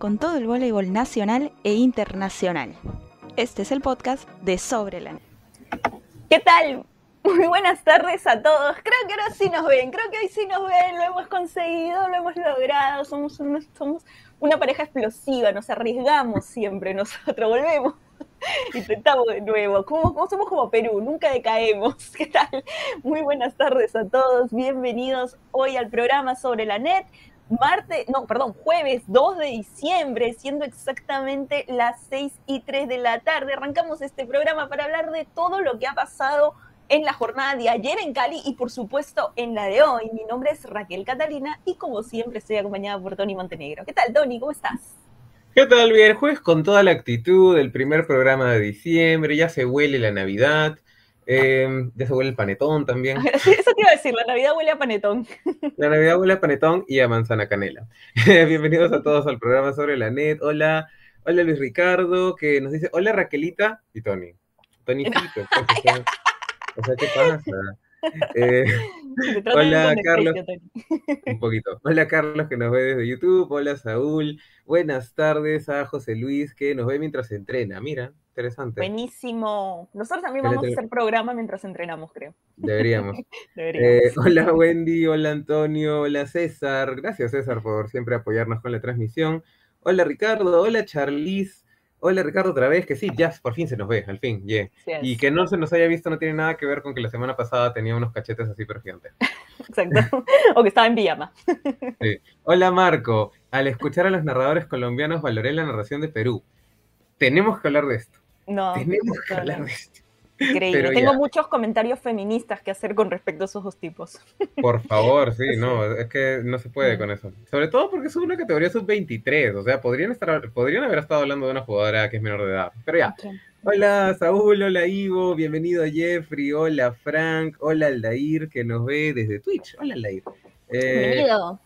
Con todo el voleibol nacional e internacional. Este es el podcast de Sobre la Net. ¿Qué tal? Muy buenas tardes a todos. Creo que ahora sí nos ven, creo que hoy sí nos ven, lo hemos conseguido, lo hemos logrado. Somos, somos una pareja explosiva, nos arriesgamos siempre nosotros, volvemos. Intentamos de nuevo. Como, somos como Perú, nunca decaemos. ¿Qué tal? Muy buenas tardes a todos. Bienvenidos hoy al programa sobre la net martes, no, perdón, jueves 2 de diciembre, siendo exactamente las 6 y 3 de la tarde. Arrancamos este programa para hablar de todo lo que ha pasado en la jornada de ayer en Cali y por supuesto en la de hoy. Mi nombre es Raquel Catalina y como siempre estoy acompañada por Tony Montenegro. ¿Qué tal, Tony? ¿Cómo estás? ¿Qué tal? Bien, jueves con toda la actitud del primer programa de diciembre, ya se huele la Navidad. Eh, ya se huele el panetón también. Eso te iba a decir, la Navidad huele a panetón. La Navidad huele a panetón y a manzana canela. Bienvenidos a todos al programa sobre la net. Hola, hola Luis Ricardo, que nos dice, hola Raquelita y Tony. Tony o sea, ¿qué pasa? Eh, hola Carlos, un poquito. Hola Carlos que nos ve desde YouTube, hola Saúl, buenas tardes a José Luis que nos ve mientras entrena, mira, interesante. Buenísimo. Nosotros también vamos a hacer programa mientras entrenamos, creo. Deberíamos. Eh, hola Wendy, hola Antonio, hola César, gracias César por siempre apoyarnos con la transmisión. Hola Ricardo, hola Charlize. Hola Ricardo otra vez, que sí, ya por fin se nos ve, al fin, yeah. Y que no se nos haya visto no tiene nada que ver con que la semana pasada tenía unos cachetes así pero gigantes. Exacto, o que estaba en pijama. Sí. Hola Marco, al escuchar a los narradores colombianos valoré la narración de Perú. Tenemos que hablar de esto. No. Tenemos que hablar de esto. Increíble. Tengo muchos comentarios feministas que hacer con respecto a esos dos tipos. Por favor, sí, no, es que no se puede con eso. Sobre todo porque es una categoría sub-23, o sea, podrían, estar, podrían haber estado hablando de una jugadora que es menor de edad. Pero ya. Hola Saúl, hola Ivo, bienvenido a Jeffrey, hola Frank, hola Aldair que nos ve desde Twitch. Hola Aldair. Eh, bienvenido.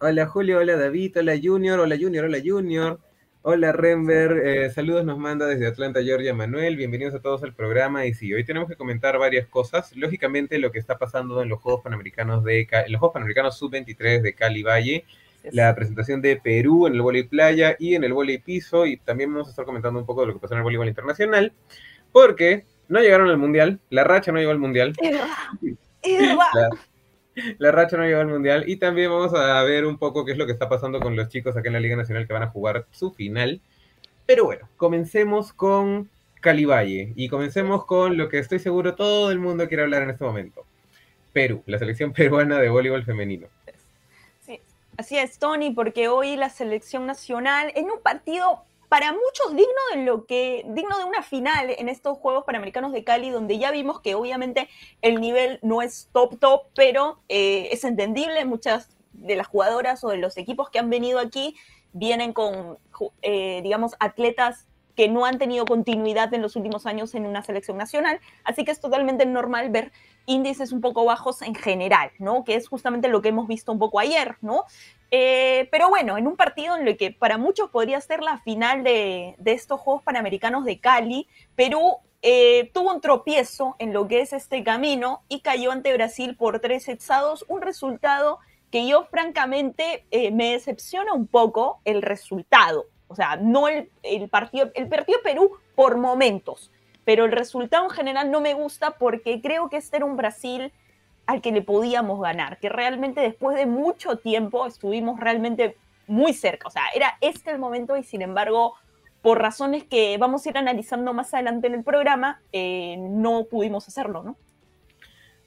Hola Julio, hola David, hola Junior, hola Junior, hola Junior. Hola Renber, eh, saludos nos manda desde Atlanta, Georgia Manuel, bienvenidos a todos al programa y sí, hoy tenemos que comentar varias cosas, lógicamente lo que está pasando en los Juegos Panamericanos de los Juegos Panamericanos Sub-23 de Cali Valle, la presentación de Perú en el voleibol playa y en el voleibol piso y también vamos a estar comentando un poco de lo que pasó en el voleibol internacional, porque no llegaron al Mundial, la racha no llegó al Mundial. la racha no llegó al mundial. Y también vamos a ver un poco qué es lo que está pasando con los chicos acá en la Liga Nacional que van a jugar su final. Pero bueno, comencemos con Calivalle y comencemos con lo que estoy seguro todo el mundo quiere hablar en este momento. Perú, la selección peruana de voleibol femenino. Sí, así es, Tony, porque hoy la selección nacional en un partido para muchos digno de lo que digno de una final en estos Juegos Panamericanos de Cali, donde ya vimos que obviamente el nivel no es top top, pero eh, es entendible. Muchas de las jugadoras o de los equipos que han venido aquí vienen con, eh, digamos, atletas que no han tenido continuidad en los últimos años en una selección nacional, así que es totalmente normal ver índices un poco bajos en general, ¿no? Que es justamente lo que hemos visto un poco ayer, ¿no? Eh, pero bueno, en un partido en el que para muchos podría ser la final de, estos Juegos Panamericanos de Cali, Perú eh, tuvo un tropiezo en lo que es este camino y cayó ante Brasil por tres sexados, un resultado que yo francamente eh, me decepciona un poco el resultado. O sea, no el, el partido, el partido Perú por momentos, pero el resultado en general no me gusta porque creo que este era un Brasil al que le podíamos ganar, que realmente después de mucho tiempo estuvimos realmente muy cerca, o sea, era este el momento y sin embargo, por razones que vamos a ir analizando más adelante en el programa, eh, no pudimos hacerlo, ¿no?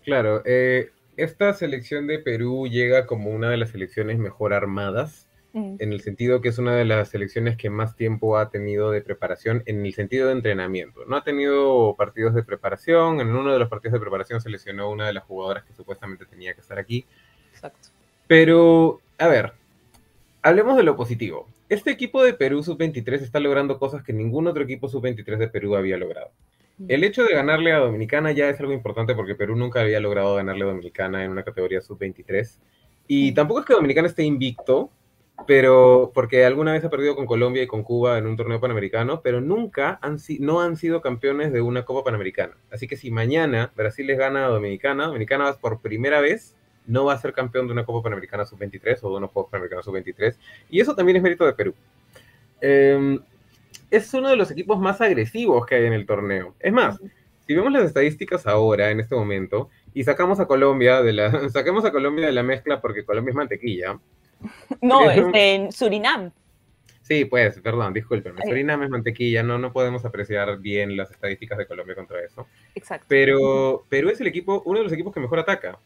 Claro, eh, esta selección de Perú llega como una de las selecciones mejor armadas en el sentido que es una de las selecciones que más tiempo ha tenido de preparación en el sentido de entrenamiento. No ha tenido partidos de preparación, en uno de los partidos de preparación se lesionó una de las jugadoras que supuestamente tenía que estar aquí. Exacto. Pero, a ver, hablemos de lo positivo. Este equipo de Perú sub-23 está logrando cosas que ningún otro equipo sub-23 de Perú había logrado. El hecho de ganarle a Dominicana ya es algo importante porque Perú nunca había logrado ganarle a Dominicana en una categoría sub-23. Y tampoco es que Dominicana esté invicto, pero porque alguna vez ha perdido con Colombia y con Cuba en un torneo panamericano, pero nunca han, no han sido campeones de una Copa Panamericana. Así que si mañana Brasil les gana a Dominicana, Dominicana va por primera vez no va a ser campeón de una Copa Panamericana Sub-23 o de unos Juegos Panamericanos Sub-23. Y eso también es mérito de Perú. Em, es uno de los equipos más agresivos que hay en el torneo. Es más, si vemos las estadísticas ahora, en este momento, y sacamos a Colombia de la, saquemos a Colombia de la mezcla porque Colombia es mantequilla. No, este, en Surinam. Sí, pues, perdón, discúlpenme. Surinam es mantequilla, no, no podemos apreciar bien las estadísticas de Colombia contra eso. Exacto. Pero Perú es el equipo, uno de los equipos que mejor ataca,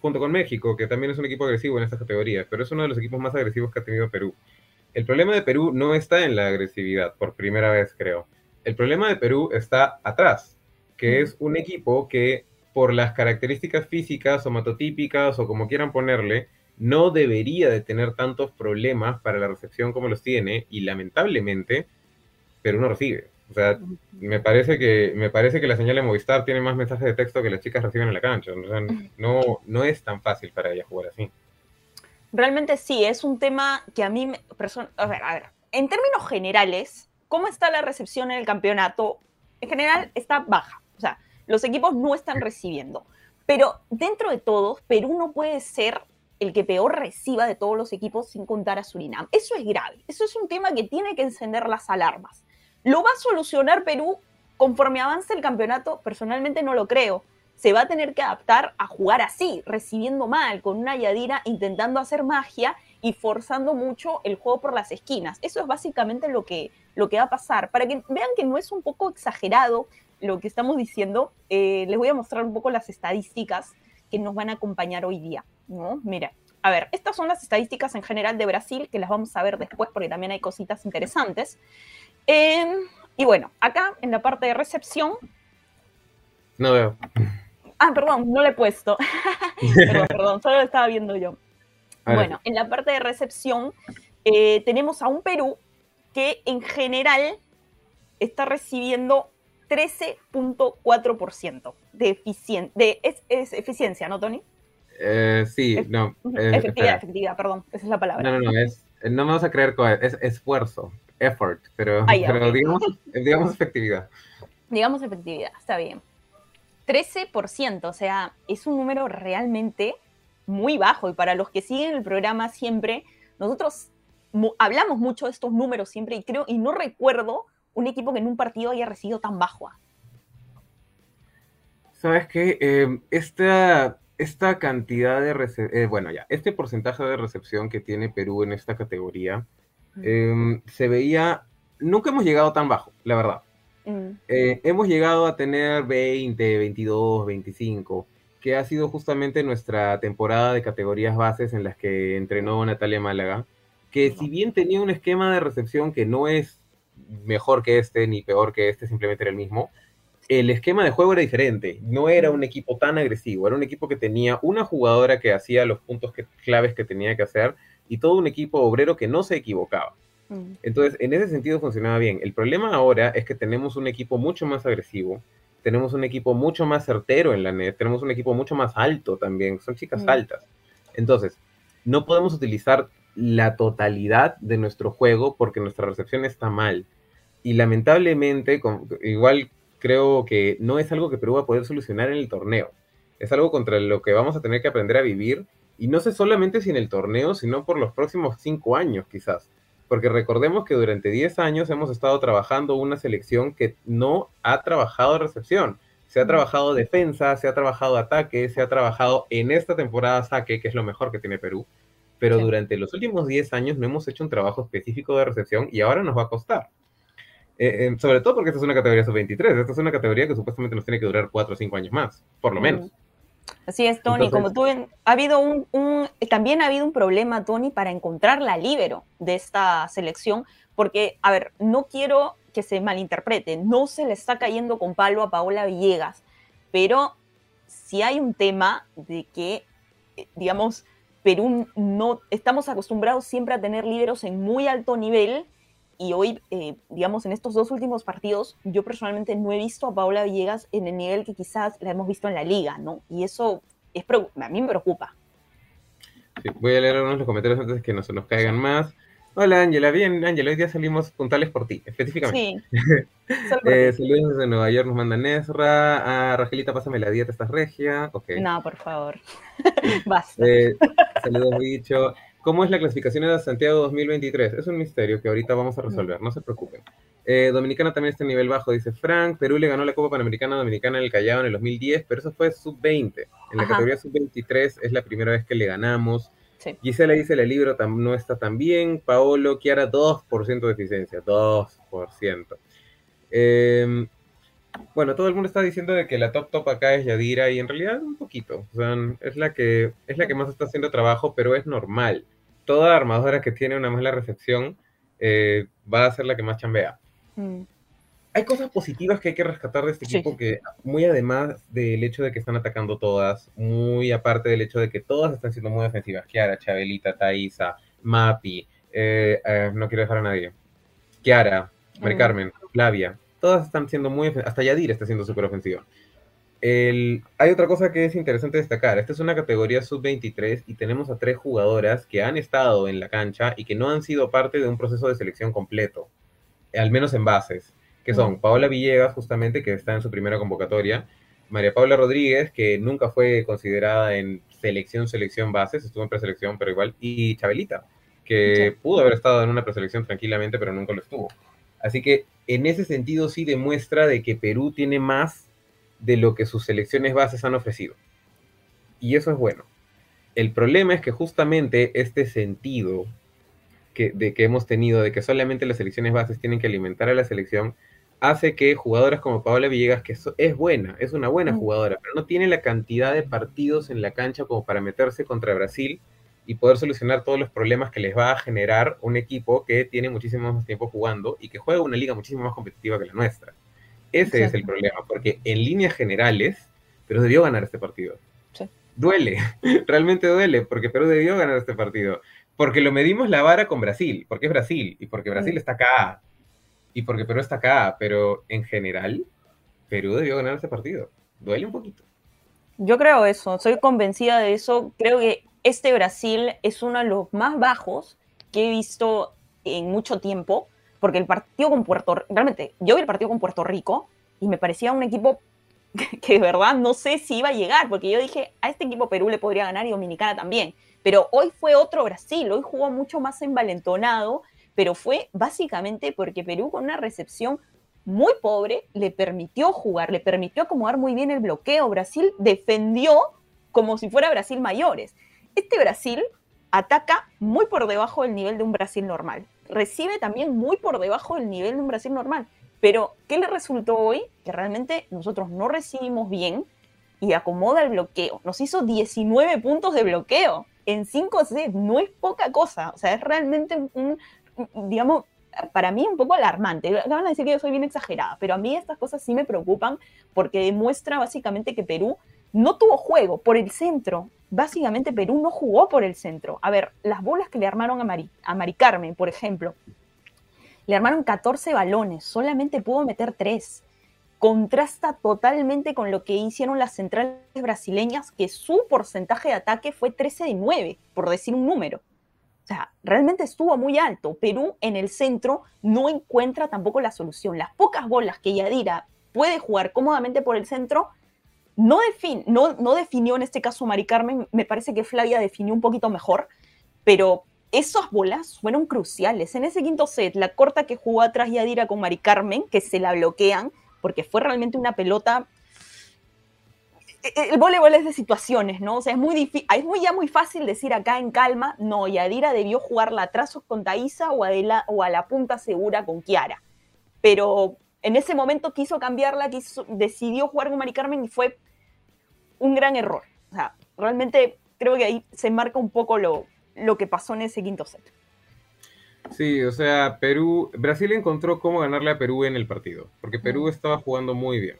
junto con México, que también es un equipo agresivo en estas categorías, pero es uno de los equipos más agresivos que ha tenido Perú. El problema de Perú no está en la agresividad, por primera vez creo. El problema de Perú está atrás, que es un equipo que por las características físicas o matotípicas o como quieran ponerle, no debería de tener tantos problemas para la recepción como los tiene y lamentablemente Perú no recibe. O sea, me parece que me parece que la señal de Movistar tiene más mensajes de texto que las chicas reciben en la cancha. O sea, no, no es tan fácil para ellas jugar así. Realmente sí, es un tema que a mí, me, a ver, a ver, en términos generales, ¿cómo está la recepción en el campeonato? En general está baja, o sea, los equipos no están recibiendo, pero dentro de todos, Perú no puede ser el que peor reciba de todos los equipos sin contar a Surinam. Eso es grave, eso es un tema que tiene que encender las alarmas. ¿Lo va a solucionar Perú conforme avance el campeonato? Personalmente no lo creo se va a tener que adaptar a jugar así, recibiendo mal, con una Yadira intentando hacer magia y forzando mucho el juego por las esquinas. Eso es básicamente lo que, lo que va a pasar. Para que vean que no es un poco exagerado lo que estamos diciendo, eh, les voy a mostrar un poco las estadísticas que nos van a acompañar hoy día. ¿No? Mira, a ver, estas son las estadísticas en general de Brasil, que las vamos a ver después porque también hay cositas interesantes. Em, y bueno, acá en la parte de recepción. No veo. Ah, perdón, no lo he puesto. perdón, perdón, solo lo estaba viendo yo. Bueno, en la parte de recepción eh, tenemos a un Perú que en general está recibiendo 13.4% de, de es, eficiencia, ¿no, Tony? Eh, sí, no. efectividad, efectividad, perdón, esa es la palabra. No, no, no, es, no me vas a creer, es esfuerzo, effort, pero, pero digamos, digamos efectividad. Digamos efectividad, está bien. 13%, o sea, es un número realmente muy bajo y para los que siguen el programa siempre, nosotros hablamos mucho de estos números siempre y creo y no recuerdo un equipo que en un partido haya recibido tan bajo. Sabes qué, em, esta, esta cantidad de eh, bueno ya, este porcentaje de recepción que tiene Perú en esta categoría em, se veía, nunca hemos llegado tan bajo, la verdad. Mm. Eh, hemos llegado a tener 20, 22, 25, que ha sido justamente nuestra temporada de categorías bases en las que entrenó Natalia Málaga, que si bien tenía un esquema de recepción que no es mejor que este ni peor que este, simplemente era el mismo, el esquema de juego era diferente, no era un equipo tan agresivo, era un equipo que tenía una jugadora que hacía los puntos claves que tenía que hacer y todo un equipo obrero que no se equivocaba. Mm. Entonces, en ese sentido funcionaba bien. El problema ahora es que tenemos un equipo mucho más agresivo, tenemos un equipo mucho más certero en la net, tenemos un equipo mucho más alto también, son chicas mm. altas. Entonces, no podemos utilizar la totalidad de nuestro juego porque nuestra recepción está mal. Y lamentablemente, igual creo que no es algo que Perú va a poder solucionar en el torneo. Es algo contra lo que vamos a tener que aprender a vivir. Y no sé solamente si en el torneo, sino por los próximos cinco años quizás porque recordemos que durante 10 años hemos estado trabajando una selección que no ha trabajado recepción. Se ha trabajado defensa, se ha trabajado ataque, se ha trabajado en esta temporada saque, que es lo mejor que tiene Perú. Pero durante los últimos 10 años no hemos hecho un trabajo específico de recepción y ahora nos va a costar. Eh, eh, sobre todo porque esta es una categoría sub-23, esta es una categoría que supuestamente nos tiene que durar 4 o 5 años más, por lo menos. Así es, Tony. Como tú, ha habido un, también ha habido un problema, Tony, para encontrar la libero de esta selección, porque, a ver, no quiero que se malinterprete, no se le está cayendo con palo a Paola Villegas, pero sí hay un tema de que, eh, digamos, Perú no estamos acostumbrados siempre a tener liberos en muy alto nivel y hoy, eh, digamos, en estos dos últimos partidos, yo personalmente no he visto a Paola Villegas en el nivel que quizás la hemos visto en la liga, ¿no? Y eso es a mí me preocupa. voy a leer algunos los comentarios antes de que no se nos caigan más. Hola Ángela, bien Ángela, hoy día salimos puntales por ti, específicamente. Sí. eh, saludos desde Nueva York, nos manda Nezra. A Ragelita, pásame la dieta, estás regia. Okay. No, por favor. Basta. Eh, saludos, bicho. ¿Cómo es la clasificación de Santiago 2023? Es un misterio que ahorita vamos a resolver, no se preocupen. Eh, Dominicana también está en nivel bajo, dice Frank. Perú le ganó la Copa Panamericana Dominicana en el Callao en el 2010, pero eso fue sub-20. En la categoría sub-23 es la primera vez que le ganamos. Gisela dice, el libro no está tan bien. Paolo, Kiara, 2% de eficiencia. 2%. Em, bueno, todo el mundo está diciendo de que la top top acá es Yadira y en realidad un poquito. O sea, es la que, es la que más está haciendo trabajo, pero es normal. Toda armadora que tiene una mala recepción eh, va a ser la que más chambea. Mm. Hay cosas positivas que hay que rescatar de este equipo que, muy además del hecho de que están atacando todas, muy aparte del hecho de que todas están siendo muy ofensivas, Kiara, Chabelita, Thaisa, Mapi, eh, eh, no quiero dejar a nadie, Kiara, Mari Carmen, Flavia, todas están siendo muy ofensivas, hasta Yadir está siendo súper ofensiva. Hay otra cosa que es interesante destacar, esta es una categoría sub-23 y tenemos a tres jugadoras que han estado en la cancha y que no han sido parte de un proceso de selección completo, al menos en bases que son Paola Villegas, justamente, que está en su primera convocatoria, María Paula Rodríguez, que nunca fue considerada en selección, selección bases, estuvo en preselección, pero igual, y Chabelita, que pudo haber estado en una preselección tranquilamente, pero nunca lo estuvo. Así que en ese sentido sí demuestra de que Perú tiene más de lo que sus selecciones bases han ofrecido. Y eso es bueno. El problema es que justamente este sentido que, de que hemos tenido de que solamente las selecciones bases tienen que alimentar a la selección, hace que jugadoras como Paola Villegas, que es buena, es una buena mm. jugadora, pero no tiene la cantidad de partidos en la cancha como para meterse contra Brasil y poder solucionar todos los problemas que les va a generar un equipo que tiene muchísimo más tiempo jugando y que juega una liga muchísimo más competitiva que la nuestra. Ese es el problema, porque en líneas generales, Perú debió ganar este partido. Duele, realmente duele, porque Perú debió ganar este partido. Porque lo medimos la vara con Brasil, porque es Brasil, y porque Brasil está acá, y porque Perú está acá, pero en general, Perú debió ganar este partido. Duele un poquito. Yo creo eso, soy convencida de eso. Creo que este Brasil es uno de los más bajos que he visto en mucho tiempo, porque el partido con Puerto Rico, realmente, yo vi el partido con Puerto Rico y me parecía un equipo que, de verdad no sé si iba a llegar, porque yo dije, a este equipo Perú le podría ganar y Dominicana también. Pero hoy fue otro Brasil, hoy jugó mucho más envalentonado pero fue básicamente porque Perú con una recepción muy pobre le permitió jugar, le permitió acomodar muy bien el bloqueo. Brasil defendió como si fuera Brasil mayores. Este Brasil ataca muy por debajo del nivel de un Brasil normal. Recibe también muy por debajo del nivel de un Brasil normal. Pero, ¿qué le resultó hoy? Que realmente nosotros no recibimos bien y acomoda el bloqueo. Nos hizo 19 puntos de bloqueo en 5 sets. No es poca cosa. O sea, es realmente un, digamos, para mí un poco alarmante. Van a decir que yo soy bien exagerada, pero a mí estas cosas sí me preocupan porque demuestra básicamente que Perú no tuvo juego por el centro. Básicamente Perú no jugó por el centro. A ver, las bolas que le armaron a Mari, a por ejemplo, le armaron 14 balones, solamente pudo meter 3. Contrasta totalmente con lo que hicieron las centrales brasileñas, que su porcentaje de ataque fue 13 de 9, por decir un número. O sea, realmente estuvo muy alto. Perú en el centro no encuentra tampoco la solución. Las pocas bolas que Yadira puede jugar cómodamente por el centro, no, no, no definió en este caso Mari Carmen, me parece que Flavia definió un poquito mejor, pero esas bolas fueron cruciales. En ese quinto set, la corta que jugó atrás Yadira con Mari Carmen, que se la bloquean, porque fue realmente una pelota el voleibol es de situaciones, ¿no? O sea, es muy es muy, ya muy fácil decir acá en calma, no, Yadira debió jugarla atrás con Thaisa o a, la, o a la punta segura con Kiara. Pero en ese momento quiso cambiarla, decidió jugar con Mari Carmen y fue un gran error. O sea, realmente creo que ahí se marca un poco lo, lo que pasó en ese quinto set. Sí, o sea, Perú, Brasil encontró cómo ganarle a Perú en el partido, porque Perú estaba jugando muy bien.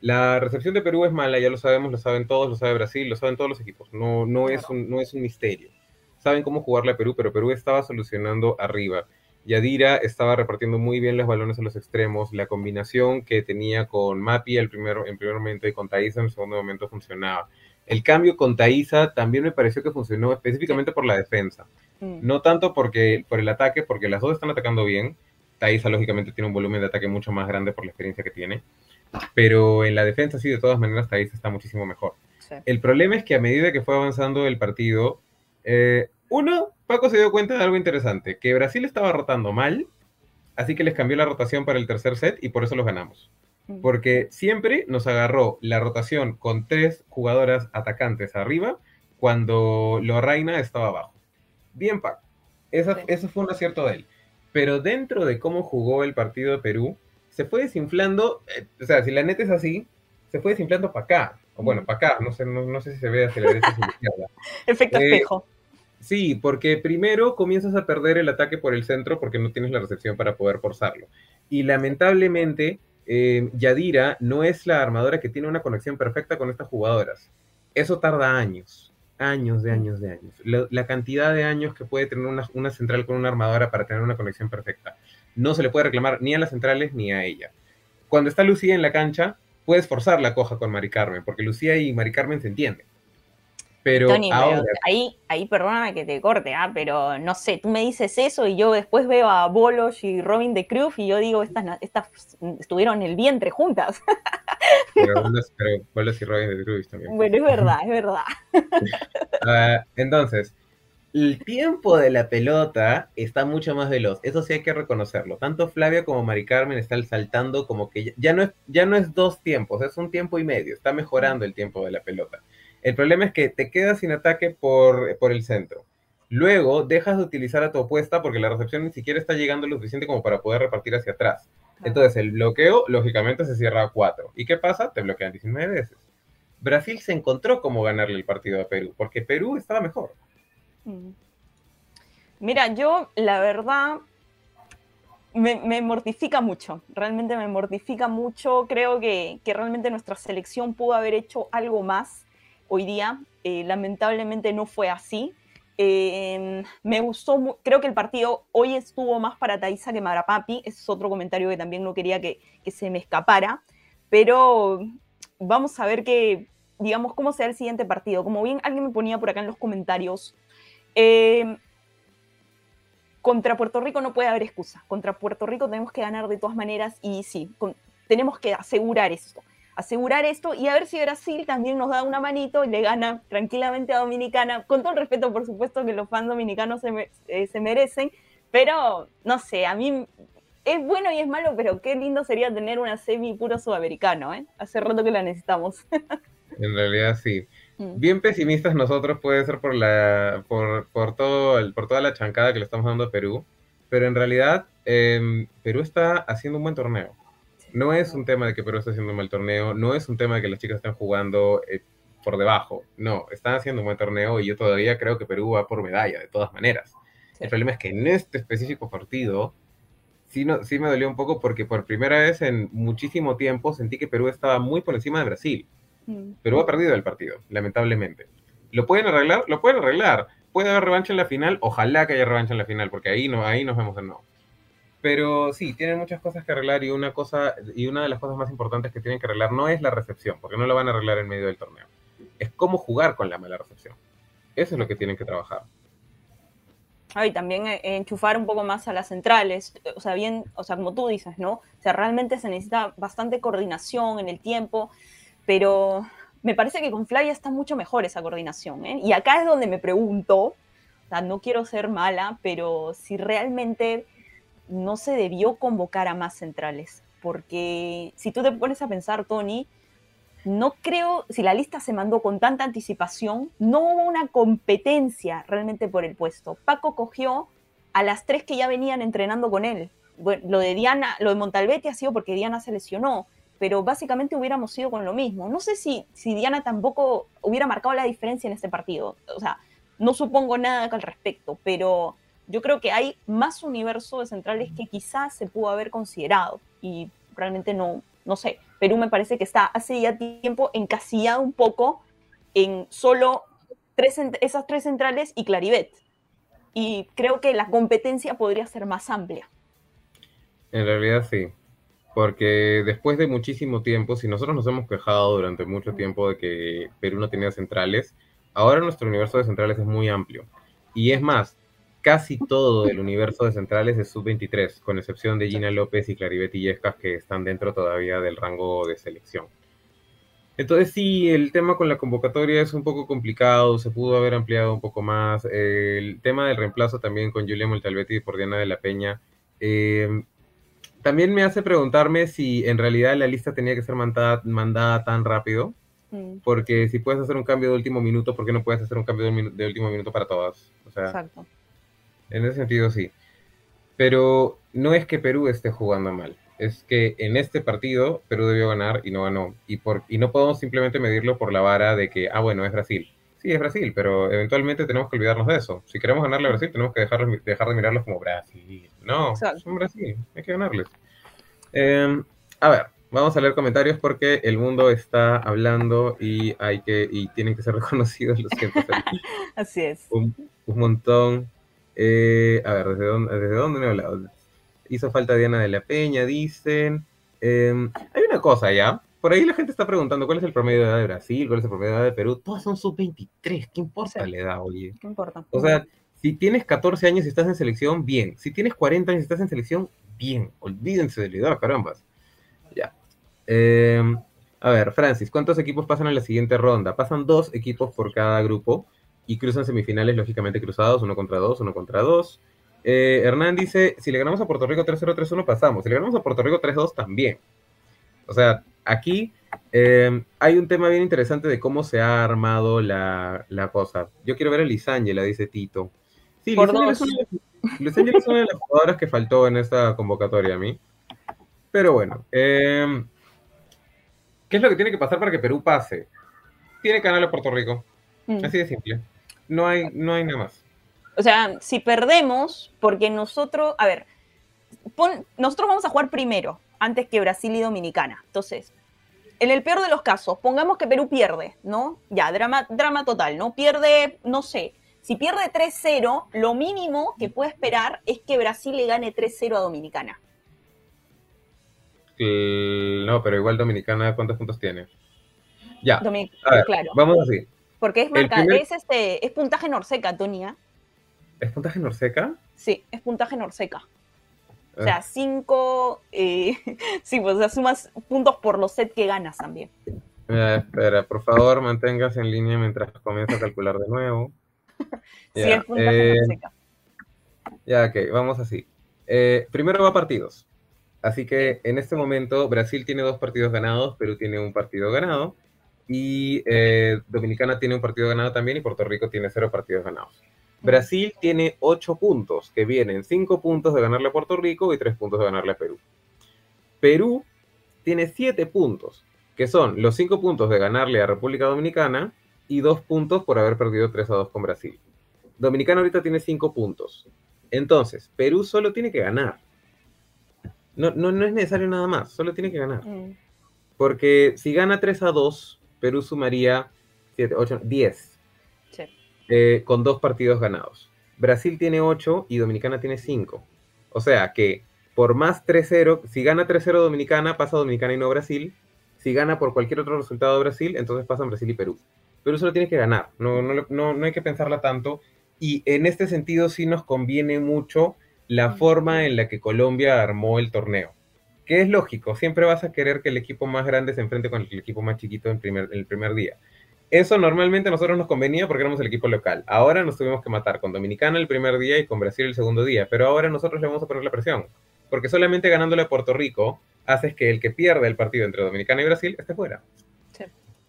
La recepción de Perú es mala, ya lo sabemos, lo saben todos, lo sabe Brasil, lo saben todos los equipos. No, no, es, un, no es un misterio. Saben cómo jugarle a Perú, pero Perú estaba solucionando arriba. Yadira estaba repartiendo muy bien los balones en los extremos. La combinación que tenía con Mapi el primero, en primer momento y con Thais en el segundo momento funcionaba. El cambio con Thaisa también me pareció que funcionó específicamente por la defensa. Mm. No tanto porque, por el ataque, porque las dos están atacando bien. Thaisa, lógicamente, tiene un volumen de ataque mucho más grande por la experiencia que tiene. Pero en la defensa, sí, de todas maneras, Thaisa está muchísimo mejor. El problema es que a medida que fue avanzando el partido, eh, uno, Paco se dio cuenta de algo interesante, que Brasil estaba rotando mal, así que les cambió la rotación para el tercer set y por eso los ganamos. Porque siempre nos agarró la rotación con tres jugadoras atacantes arriba cuando Lorraina estaba abajo. Bien, Paco. Eso fue un acierto de él. Pero dentro de cómo jugó el partido de Perú, se fue desinflando, eh, o sea, si la neta es así, se fue desinflando para acá. O bueno, para acá, no sé, no, sé si se ve hacia la derecha o la izquierda. Efecto eh, espejo. Sí, porque primero comienzas a perder el ataque por el centro porque no tienes la recepción para poder forzarlo. Y lamentablemente, eh, Yadira no es la armadora que tiene una conexión perfecta con estas jugadoras. Eso tarda años, años de años de años. La, cantidad de años que puede tener una, una, central con una armadora para tener una conexión perfecta. No se le puede reclamar ni a las centrales ni a ella. Cuando está Lucía en la cancha, puedes forzar la coja con Mari Carmen, porque Lucía y Mari Carmen se entienden. Pero, ahí, ahí perdóname que te corte, ¿ah? pero no sé, tú me dices eso y yo después veo a Bolos y Robin de Cruz y yo digo, estas, estas estuvieron en el vientre juntas. Pero, Bolos y Robin de Cruz también. Bueno, es verdad, es verdad. Ah, entonces, el tiempo de la pelota está mucho más veloz, eso sí hay que reconocerlo. Tanto Flavia como Mari Carmen están saltando como que ya no es, ya no es dos tiempos, es un tiempo y medio, está mejorando el tiempo de la pelota. El problema es que te quedas sin ataque por, por el centro. Luego dejas de utilizar a tu opuesta porque la recepción ni siquiera está llegando lo suficiente como para poder repartir hacia atrás. Entonces el bloqueo lógicamente se cierra a 4. ¿Y qué pasa? Te bloquean 19 veces. Brasil se encontró cómo ganarle el partido a Perú porque Perú estaba mejor. Mm. Mira, yo la verdad me, me, mortifica mucho, realmente me mortifica mucho. Creo que, que realmente nuestra selección pudo haber hecho algo más hoy día. Eh, lamentablemente no fue así. Eh, me gustó, creo que el partido hoy estuvo más para Taiza que Marapapi. Ese es otro comentario que también no quería que, se me escapara. Pero vamos a ver que, digamos, cómo será el siguiente partido. Como bien alguien me ponía por acá en los comentarios, eh, contra Puerto Rico no puede haber excusa. Contra Puerto Rico tenemos que ganar de todas maneras y sí, tenemos que asegurar esto asegurar esto y a ver si Brasil también nos da una manito y le gana tranquilamente a Dominicana, con todo el respeto por supuesto que los fans dominicanos se, eh, se merecen, pero no sé, a mí es bueno y es malo, pero qué lindo sería tener una semi puro sudamericano, ¿eh? Hace rato que la necesitamos. en realidad sí. Mm. Bien pesimistas nosotros puede ser por la por, por todo el, por toda la chancada que le estamos dando a Perú, pero en realidad em, Perú está haciendo un buen torneo. No es un tema de que Perú está haciendo un mal torneo, no es un tema de que las chicas están jugando eh, por debajo, no, están haciendo un buen torneo y yo todavía creo que Perú va por medalla, de todas maneras. El problema es que en este específico partido sí, no, sí me dolió un poco porque por primera vez en muchísimo tiempo sentí que Perú estaba muy por encima de Brasil. Mm. Perú ha perdido el partido, lamentablemente. ¿Lo pueden arreglar? Lo pueden arreglar. Puede haber revancha en la final, ojalá que haya revancha en la final, porque ahí, no, ahí nos vemos de nuevo. Pero sí, tienen muchas cosas que arreglar y una cosa y una de las cosas más importantes que tienen que arreglar no es la recepción, porque no lo van a arreglar en medio del torneo. Es cómo jugar con la mala recepción. Eso es lo que tienen que trabajar. y también eh, enchufar un poco más a las centrales, o sea, bien, o sea, como tú dices, ¿no? O sea, realmente se necesita bastante coordinación en el tiempo, pero me parece que con Flavia está mucho mejor esa coordinación, ¿eh? Y acá es donde me pregunto, o sea, no quiero ser mala, pero si realmente no se debió convocar a más centrales, porque si tú te pones a pensar, Tony, no creo, si la lista se mandó con tanta anticipación, no hubo una competencia realmente por el puesto. Paco cogió a las tres que ya venían entrenando con él. Lo de Diana, lo de Montalvetti ha sido porque Diana se lesionó, pero básicamente hubiéramos ido con lo mismo. No sé si, si Diana tampoco hubiera marcado la diferencia en este partido. O sea, no supongo nada al respecto, pero yo creo que hay más universo de centrales que quizás se pudo haber considerado y realmente no, no sé. Perú me parece que está hace ya tiempo encasillado un poco en solo tres, esas tres centrales y Clarivet. Y creo que la competencia podría ser más amplia. En realidad sí. porque después de muchísimo tiempo, si nosotros nos hemos quejado durante mucho tiempo de que Perú no tenía centrales, ahora nuestro universo de centrales es muy amplio. Y es más, casi todo el universo de centrales es sub-23, con excepción de Gina López y Claribet Illescas, que están dentro todavía del rango de selección. Entonces sí, el tema con la convocatoria es un poco complicado, se pudo haber ampliado un poco más. El tema del reemplazo también con Julia Montalbetti por Diana de la Peña. Eh, también me hace preguntarme si en realidad la lista tenía que ser mandada, mandada tan rápido. Mm. Porque si puedes hacer un cambio de último minuto, ¿por qué no puedes hacer un cambio de, último minuto para todas? O sea, Exacto. En ese sentido sí. Pero no es que Perú esté jugando mal es que en este partido Perú debió ganar y no ganó. Y, por, y no podemos simplemente medirlo por la vara de que, ah, bueno, es Brasil. Sí, es Brasil, pero eventualmente tenemos que olvidarnos de eso. Si queremos ganarle a Brasil, tenemos que dejar, dejar de mirarlos como Brasil. No, son Brasil, hay que ganarles. Em, a ver, vamos a leer comentarios porque el mundo está hablando y hay que y tienen que ser reconocidos los que Así es. Un, montón. Eh, a ver, ¿desde dónde, ¿desde dónde me he hablado? hizo falta Diana de la Peña, dicen. Em, hay una cosa ya. Por ahí la gente está preguntando cuál es el promedio de edad de Brasil, cuál es el promedio de edad de Perú. Todas son sub-23. ¿Qué importa la edad, oye? ¿Qué importa? O sea, si tienes 14 años y estás en selección, bien. Si tienes 40 años y estás en selección, bien. Olvídense de la edad, carambas. Ya. Em, a ver, Francis, ¿cuántos equipos pasan a la siguiente ronda? Pasan dos equipos por cada grupo y cruzan semifinales, lógicamente cruzados, uno contra dos, uno contra dos. Eh, Hernán dice, si le ganamos a Puerto Rico 3-0, 3-1 pasamos. Si le ganamos a Puerto Rico 3-2 también. O sea, aquí eh, hay un tema bien interesante de cómo se ha armado la, cosa. Yo quiero ver a Lisángela, dice Tito. Sí, Lisángela es, una, de las jugadoras que faltó en esta convocatoria a mí. Pero bueno, eh, ¿qué es lo que tiene que pasar para que Perú pase? Tiene que ganar a Puerto Rico. Mm. Así de simple. No hay, no hay nada más. O sea, si perdemos, porque nosotros, a ver, nosotros vamos a jugar primero, antes que Brasil y Dominicana. Entonces, en el peor de los casos, pongamos que Perú pierde, ¿no? Ya, drama, drama total, ¿no? Pierde, no sé, si pierde 3-0, lo mínimo que puede esperar es que Brasil le gane 3-0 a Dominicana. no, pero igual Dominicana, ¿cuántos puntos tiene? Ya, claro. vamos así. Porque es marca, es, este, es puntaje Norseca, Tonia. ¿Es puntaje Norseca? Sí, es puntaje Norseca. O sea, 5. Eh, sí, pues o sea, sumas puntos por los set que ganas también. espera, por favor, manténgase en línea mientras comienzo a calcular de nuevo. sí, es puntaje eh, Norseca. Ya, ok, vamos así. Eh, primero va partidos. Así que en este momento Brasil tiene dos partidos ganados, Perú tiene un partido ganado y Dominicana tiene un partido ganado también y Puerto Rico tiene cero partidos ganados. Brasil tiene 8 puntos, que vienen 5 puntos de ganarle a Puerto Rico y 3 puntos de ganarle a Perú. Perú tiene 7 puntos, que son los 5 puntos de ganarle a República Dominicana y 2 puntos por haber perdido 3 a 2 con Brasil. Dominicana ahorita tiene 5 puntos. Entonces, Perú solo tiene que ganar. No, no, no, es necesario nada más, solo tiene que ganar. Mm. Porque si gana 3 a 2, Perú sumaría 7, 8, 10. Eh, con dos partidos ganados. Brasil tiene 8 y Dominicana tiene 5. O sea que por más 3-0, si gana 3-0 Dominicana, pasa Dominicana y no Brasil. Si gana por cualquier otro resultado Brasil, entonces pasan Brasil y Perú. Perú solo tiene que ganar, no, no, no, hay que pensarla tanto. Y en este sentido sí nos conviene mucho la forma en la que Colombia armó el torneo. Que es lógico, siempre vas a querer que el equipo más grande se enfrente con el equipo más chiquito en, primer, en el primer día. Eso normalmente a nosotros nos convenía porque éramos el equipo local. Ahora nos tuvimos que matar con Dominicana el primer día y con Brasil el segundo día. Pero ahora nosotros le vamos a poner la presión. Porque solamente ganándole a Puerto Rico haces que el que pierda el partido entre Dominicana y Brasil esté fuera.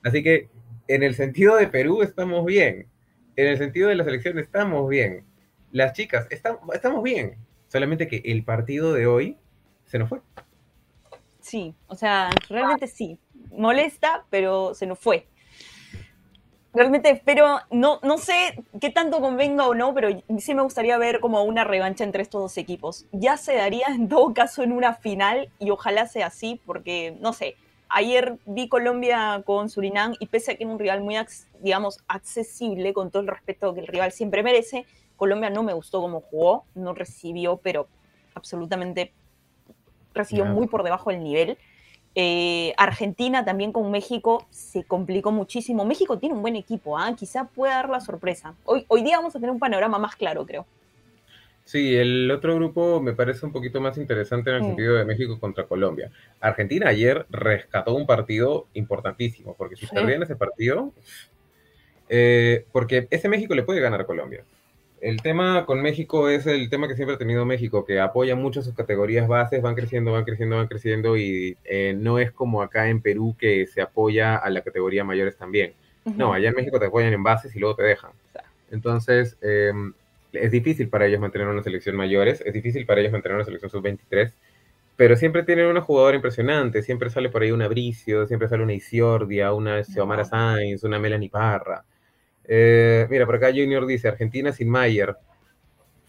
Así que en el sentido de Perú estamos bien. En el sentido de la selección estamos bien. Las chicas estamos bien. Solamente que el partido de hoy se nos fue. Sí, o sea, realmente sí. Molesta, pero se nos fue realmente espero, no, no sé qué tanto convenga o no, pero sí me gustaría ver como una revancha entre estos dos equipos. Ya se daría en todo caso en una final y ojalá sea así, porque no sé, ayer vi Colombia con Surinam y pese a que era un rival muy, digamos, accesible, con todo el respeto que el rival siempre merece, Colombia no me gustó cómo jugó, no recibió, pero absolutamente recibió muy por debajo del nivel. Eh, Argentina también con México se complicó muchísimo. México tiene un buen equipo, ¿ah? quizá pueda dar la sorpresa. Hoy, hoy día vamos a tener un panorama más claro, creo. Sí, el otro grupo me parece un poquito más interesante en el mm. sentido de México contra Colombia. Argentina ayer rescató un partido importantísimo, porque si perdían ese partido, eh, porque ese México le puede ganar a Colombia. El tema con México es el tema que siempre ha tenido México, que apoya mucho sus categorías bases, van creciendo, van creciendo, van creciendo, y eh, no es como acá en Perú que se apoya a la categoría mayores también. No, allá en México te apoyan en bases y luego te dejan. Entonces, eh, es difícil para ellos mantener una selección mayores, es difícil para ellos mantener una selección sub-23, pero siempre tienen una jugadora impresionante, siempre sale por ahí una Bricio, siempre sale una Isiordia, una Xiomara Sainz, una Melanie Parra. Eh, mira, por acá Junior dice, Argentina sin Mayer.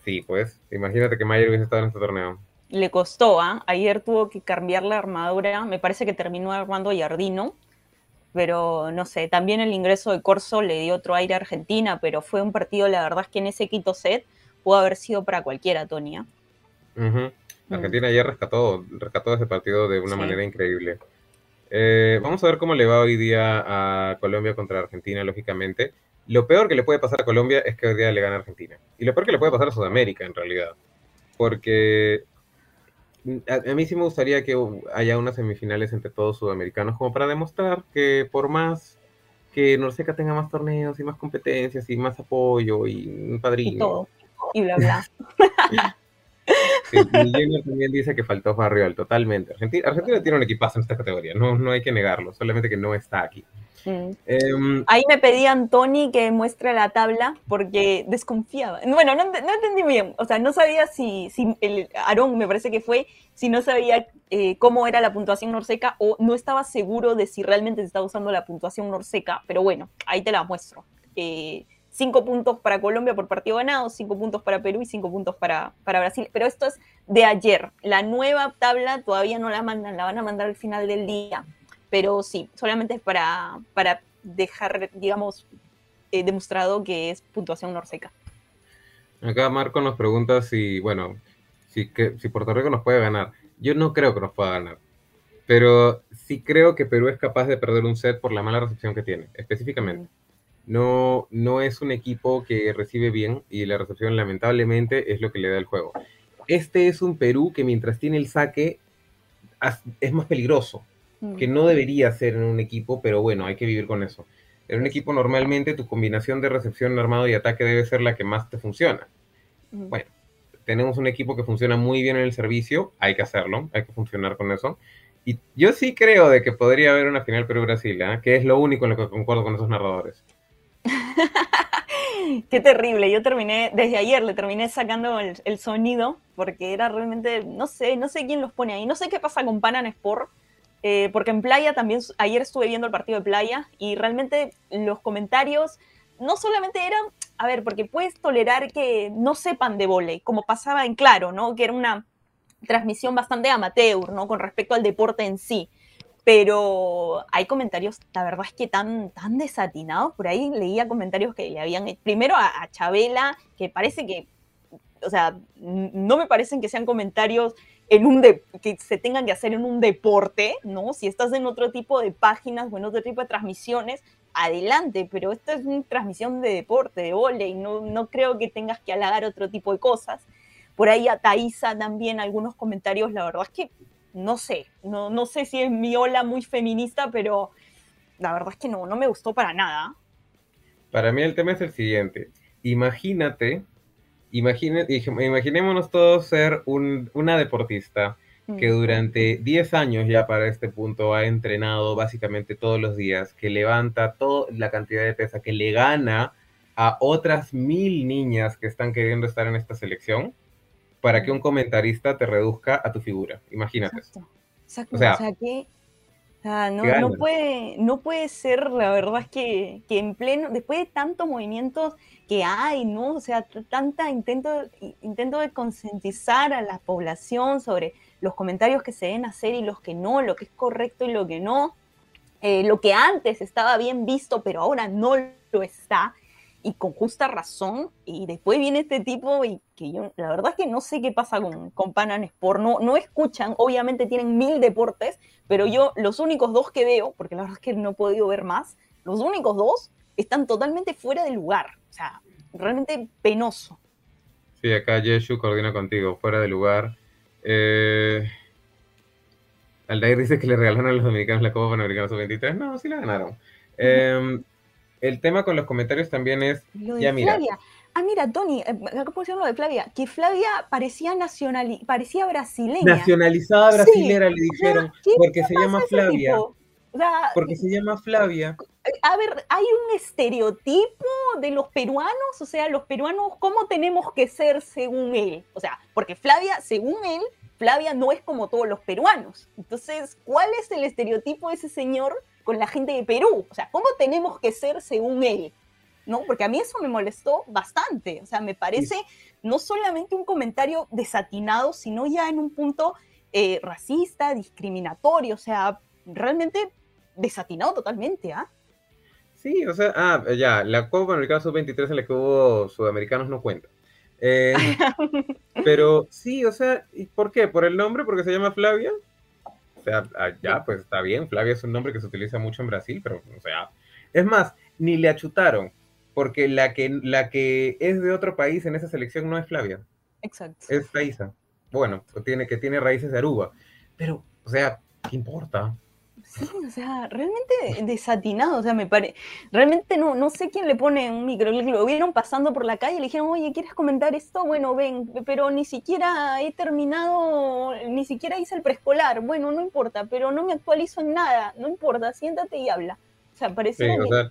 Sí, pues, imagínate que Mayer hubiese estado en este torneo. Le costó, ¿ah? Ayer tuvo que cambiar la armadura, me parece que terminó armando Yardino, pero no sé, también el ingreso de Corso le dio otro aire a Argentina, pero fue un partido, la verdad es que en ese quito set pudo haber sido para cualquiera, Tonia. Mm. Argentina ya rescató, rescató ese partido de una manera increíble. Eh, vamos a ver cómo le va hoy día a Colombia contra Argentina, lógicamente. Lo peor que le puede pasar a Colombia es que hoy día le gane a Argentina. Y lo peor que le puede pasar a Sudamérica, en realidad. Porque a, mí sí me gustaría que haya unas semifinales entre todos sudamericanos, como para demostrar que por más que Norseca tenga más torneos y más competencias y más apoyo y un padrino. Y todo. Y bla, bla. Sí, también dice que faltó Farriol, totalmente. Argentina, Argentina tiene un equipazo en esta categoría, no, no hay que negarlo, solamente que no está aquí. Mm. Em, Ahí me pedían Tony que muestre la tabla porque desconfiaba. Bueno, no, entendí bien. O sea, no sabía si, si el Aarón, me parece que fue, si no sabía eh, cómo era la puntuación norseca o no estaba seguro de si realmente se estaba usando la puntuación norseca. Pero bueno, ahí te la muestro. Eh, cinco puntos para Colombia por partido ganado, cinco puntos para Perú y cinco puntos para, para Brasil. Pero esto es de ayer. La nueva tabla todavía no la mandan, la van a mandar al final del día pero sí, solamente es para, para dejar, digamos, eh, demostrado que es puntuación norseca. Acá Marco nos pregunta si, bueno, si, que, si Puerto Rico nos puede ganar. Yo no creo que nos pueda ganar, pero sí creo que Perú es capaz de perder un set por la mala recepción que tiene, específicamente. No, no es un equipo que recibe bien y la recepción lamentablemente es lo que le da el juego. Este es un Perú que mientras tiene el saque es más peligroso que no debería ser en un equipo, pero bueno, hay que vivir con eso. En un equipo normalmente tu combinación de recepción, armado y ataque debe ser la que más te funciona. Bueno, tenemos un equipo que funciona muy bien en el servicio, hay que hacerlo, hay que funcionar con eso. Y yo sí creo de que podría haber una final Perú-Brasil, ¿eh? que es lo único en lo que concuerdo con esos narradores. Qué terrible. Yo terminé, desde ayer le terminé sacando el, el, sonido porque era realmente, no sé, no sé quién los pone ahí. No sé qué pasa con Panan Sport, eh, porque en playa también, ayer estuve viendo el partido de playa y realmente los comentarios no solamente eran, a ver, porque puedes tolerar que no sepan de volei, como pasaba en Claro, ¿no? Que era una transmisión bastante amateur, ¿no? Con respecto al deporte en sí. Pero hay comentarios, la verdad es que tan, tan desatinados. Por ahí leía comentarios que le habían, primero a, a Chabela, que parece que, o sea, no me parecen que sean comentarios en un que se tengan que hacer en un deporte, ¿no? Si estás en otro tipo de páginas o en otro tipo de transmisiones, adelante, pero esta es una transmisión de deporte, de volei, no, no creo que tengas que halagar otro tipo de cosas. Por ahí a Thaisa también algunos comentarios, la verdad es que no sé, no, no sé si es mi ola muy feminista, pero la verdad es que no, no me gustó para nada. Para mí el tema es el siguiente, imagínate imaginémonos todos ser una deportista que durante 10 años ya para este punto ha entrenado básicamente todos los días, que levanta toda la cantidad de pesa, que le gana a otras mil niñas que están queriendo estar en esta selección, para que un comentarista te reduzca a tu figura. Imagínate. Exacto. O sea, que no, puede, no puede ser, la verdad es que, que, en pleno, después de tantos movimientos que hay, ¿no? O sea, tanta intento, intento de concientizar a la población sobre los comentarios que se deben hacer y los que no, lo que es correcto y lo que no, eh, lo que antes estaba bien visto, pero ahora no lo está. Y con justa razón, y después viene este tipo y que yo, la verdad es que no sé qué pasa con, con Panan Sport, no, no escuchan, obviamente tienen mil deportes, pero yo los únicos dos que veo, porque la verdad es que no he podido ver más, los únicos dos están totalmente fuera de lugar, o sea, realmente penoso. Sí, acá Yeshu coordina contigo, fuera de lugar. Eh... Aldair dice que le regalaron a los dominicanos la Copa Panamericana Sub-23. No, sí la ganaron. Eh, el tema con los comentarios también es. Lo de Flavia. Ah, mira, Tony, eh, acá pusieron lo de Flavia, que Flavia parecía nacional, parecía brasileña. Nacionalizada brasilera, le dijeron, porque se llama Flavia. porque se llama Flavia. A ver, hay un estereotipo de los peruanos, o sea, los peruanos, ¿cómo tenemos que ser según él? O sea, porque Flavia, según él, Flavia no es como todos los peruanos. Entonces, ¿cuál es el estereotipo de ese señor con la gente de Perú? O sea, ¿cómo tenemos que ser según él? ¿No? Porque a mí eso me molestó bastante. O sea, me parece no solamente un comentario desatinado, sino ya en un punto eh, racista, discriminatorio. O sea, realmente desatinado totalmente, ¿ah? Sí, o sea, ah, ya, la Copa Americana Sub-23 en la que hubo sudamericanos no cuenta. Eh, pero sí, o sea, ¿y por qué? ¿Por el nombre? ¿Porque se llama Flavia? O sea, ah, ya, pues está bien, Flavia es un nombre que se utiliza mucho en Brasil, pero, o sea, es más, ni le achutaron, porque la que, la que es de otro país en esa selección no es Flavia. Exacto. Es Thaisa. Bueno, tiene, que tiene raíces de Aruba. Pero, o sea, ¿qué importa? Sí, o sea, realmente desatinado, o sea, me parece, realmente no, no sé quién le pone un micro, lo vieron pasando por la calle, le dijeron, oye, ¿quieres comentar esto? Bueno, ven, pero ni siquiera he terminado, ni siquiera hice el preescolar, bueno, no importa, pero no me actualizo en nada, no importa, siéntate y habla. O sea, parece... Sí, o sea,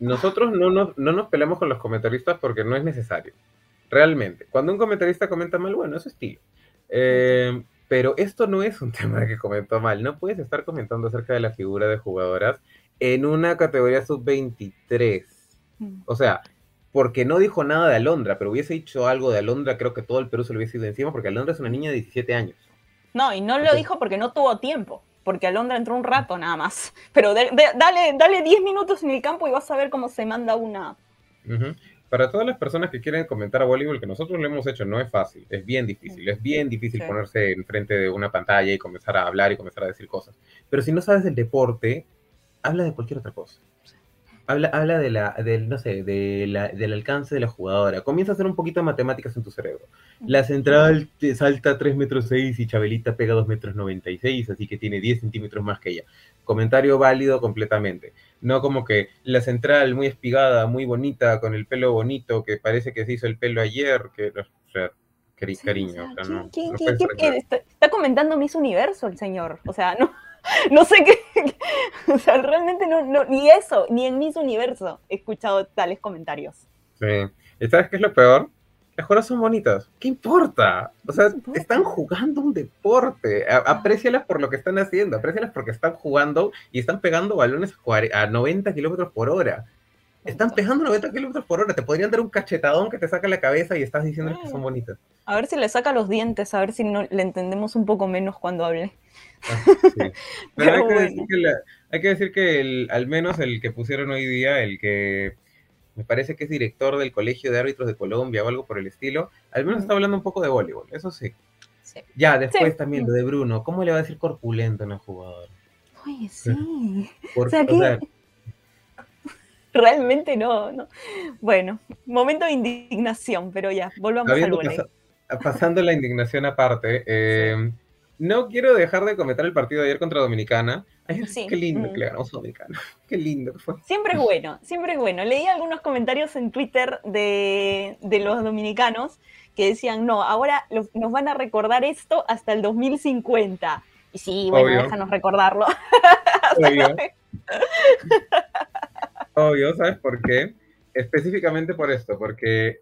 nosotros no nos, no nos peleamos con los comentaristas porque no es necesario, realmente. Cuando un comentarista comenta mal, bueno, es estilo. Eh, pero esto no es un tema que comentó mal. No puedes estar comentando acerca de la figura de jugadoras en una categoría sub-23. Mm. O sea, porque no dijo nada de Alondra, pero hubiese dicho algo de Alondra, creo que todo el Perú se lo hubiese ido encima, porque Alondra es una niña de 17 años. No, y no lo dijo porque no tuvo tiempo, porque Alondra entró un rato nada más. Pero dale, dale 10 minutos en el campo y vas a ver cómo se manda una para todas las personas que quieren comentar a voleibol, que nosotros lo hemos hecho, no es fácil, es bien difícil, es bien difícil ponerse enfrente de una pantalla y comenzar a hablar y comenzar a decir cosas. Pero si no sabes del deporte, habla de cualquier otra cosa. Habla, habla de la, del, no sé, de la, del alcance de la jugadora. Comienza a hacer un poquito de matemáticas en tu cerebro. La central te salta 3 metros 6 y Chabelita pega 2 metros 96, así que tiene 10 centímetros más que ella. Comentario válido completamente. No como que la central muy espigada, muy bonita, con el pelo bonito, que parece que se hizo el pelo ayer, que, o sea, cariño. está, comentando Miss Universo el señor, o sea, no, no sé qué, o sea, realmente no, no, ni eso, ni en Miss Universo he escuchado tales comentarios. Sí, ¿y sabes qué es lo peor? las jugadoras son bonitas. ¿Qué importa? O sea, están jugando un deporte. aprécialas por lo que están haciendo. Aprécialas porque están jugando y están pegando balones a 90 kilómetros por hora. Están pegando 90 kilómetros por hora. Te podrían dar un cachetadón que te saca la cabeza y estás diciendo que son bonitas. A ver si le saca los dientes, a ver si no, le entendemos un poco menos cuando hable. Ah, Pero, hay, que decir que hay, que decir que al menos el que pusieron hoy día, el que me parece que es director del Colegio de Árbitros de Colombia o algo por el estilo, al menos está hablando un poco de voleibol, eso sí. Ya, después también lo de Bruno, ¿cómo le va a decir corpulento a un jugador? Oye, sí. o sea, que... Realmente no, no. Bueno, momento de indignación, pero ya, volvamos al voleibol. pasando la indignación aparte, eh, no quiero dejar de comentar el partido de ayer contra Dominicana, Qué lindo mm. que le ganamos a Dominicana. Qué lindo que fue. Siempre es bueno, siempre es bueno. Leí algunos comentarios en Twitter de, los dominicanos que decían, no, ahora nos van a recordar esto hasta el 2050. Y sí, bueno, déjanos recordarlo. Obvio. Obvio, ¿sabes por qué? Específicamente por esto, porque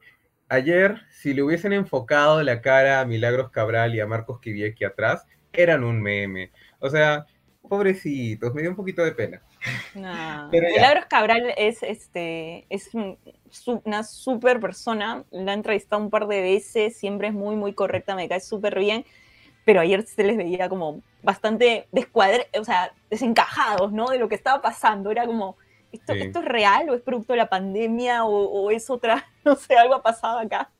ayer, si le hubiesen enfocado la cara a Milagros Cabral y a Marcos Kiviecki atrás, eran un meme. O sea, pobrecitos, me dio un poquito de pena. No. Milagros Cabral es, este, es una súper persona, la he entrevistado un par de veces, siempre es muy, muy correcta, me cae súper bien, pero ayer se les veía como bastante descuadre, o sea, desencajados, ¿no? De lo que estaba pasando, era como, ¿Esto, ¿Esto es real o es producto de la pandemia o, es otra, no sé, algo ha pasado acá?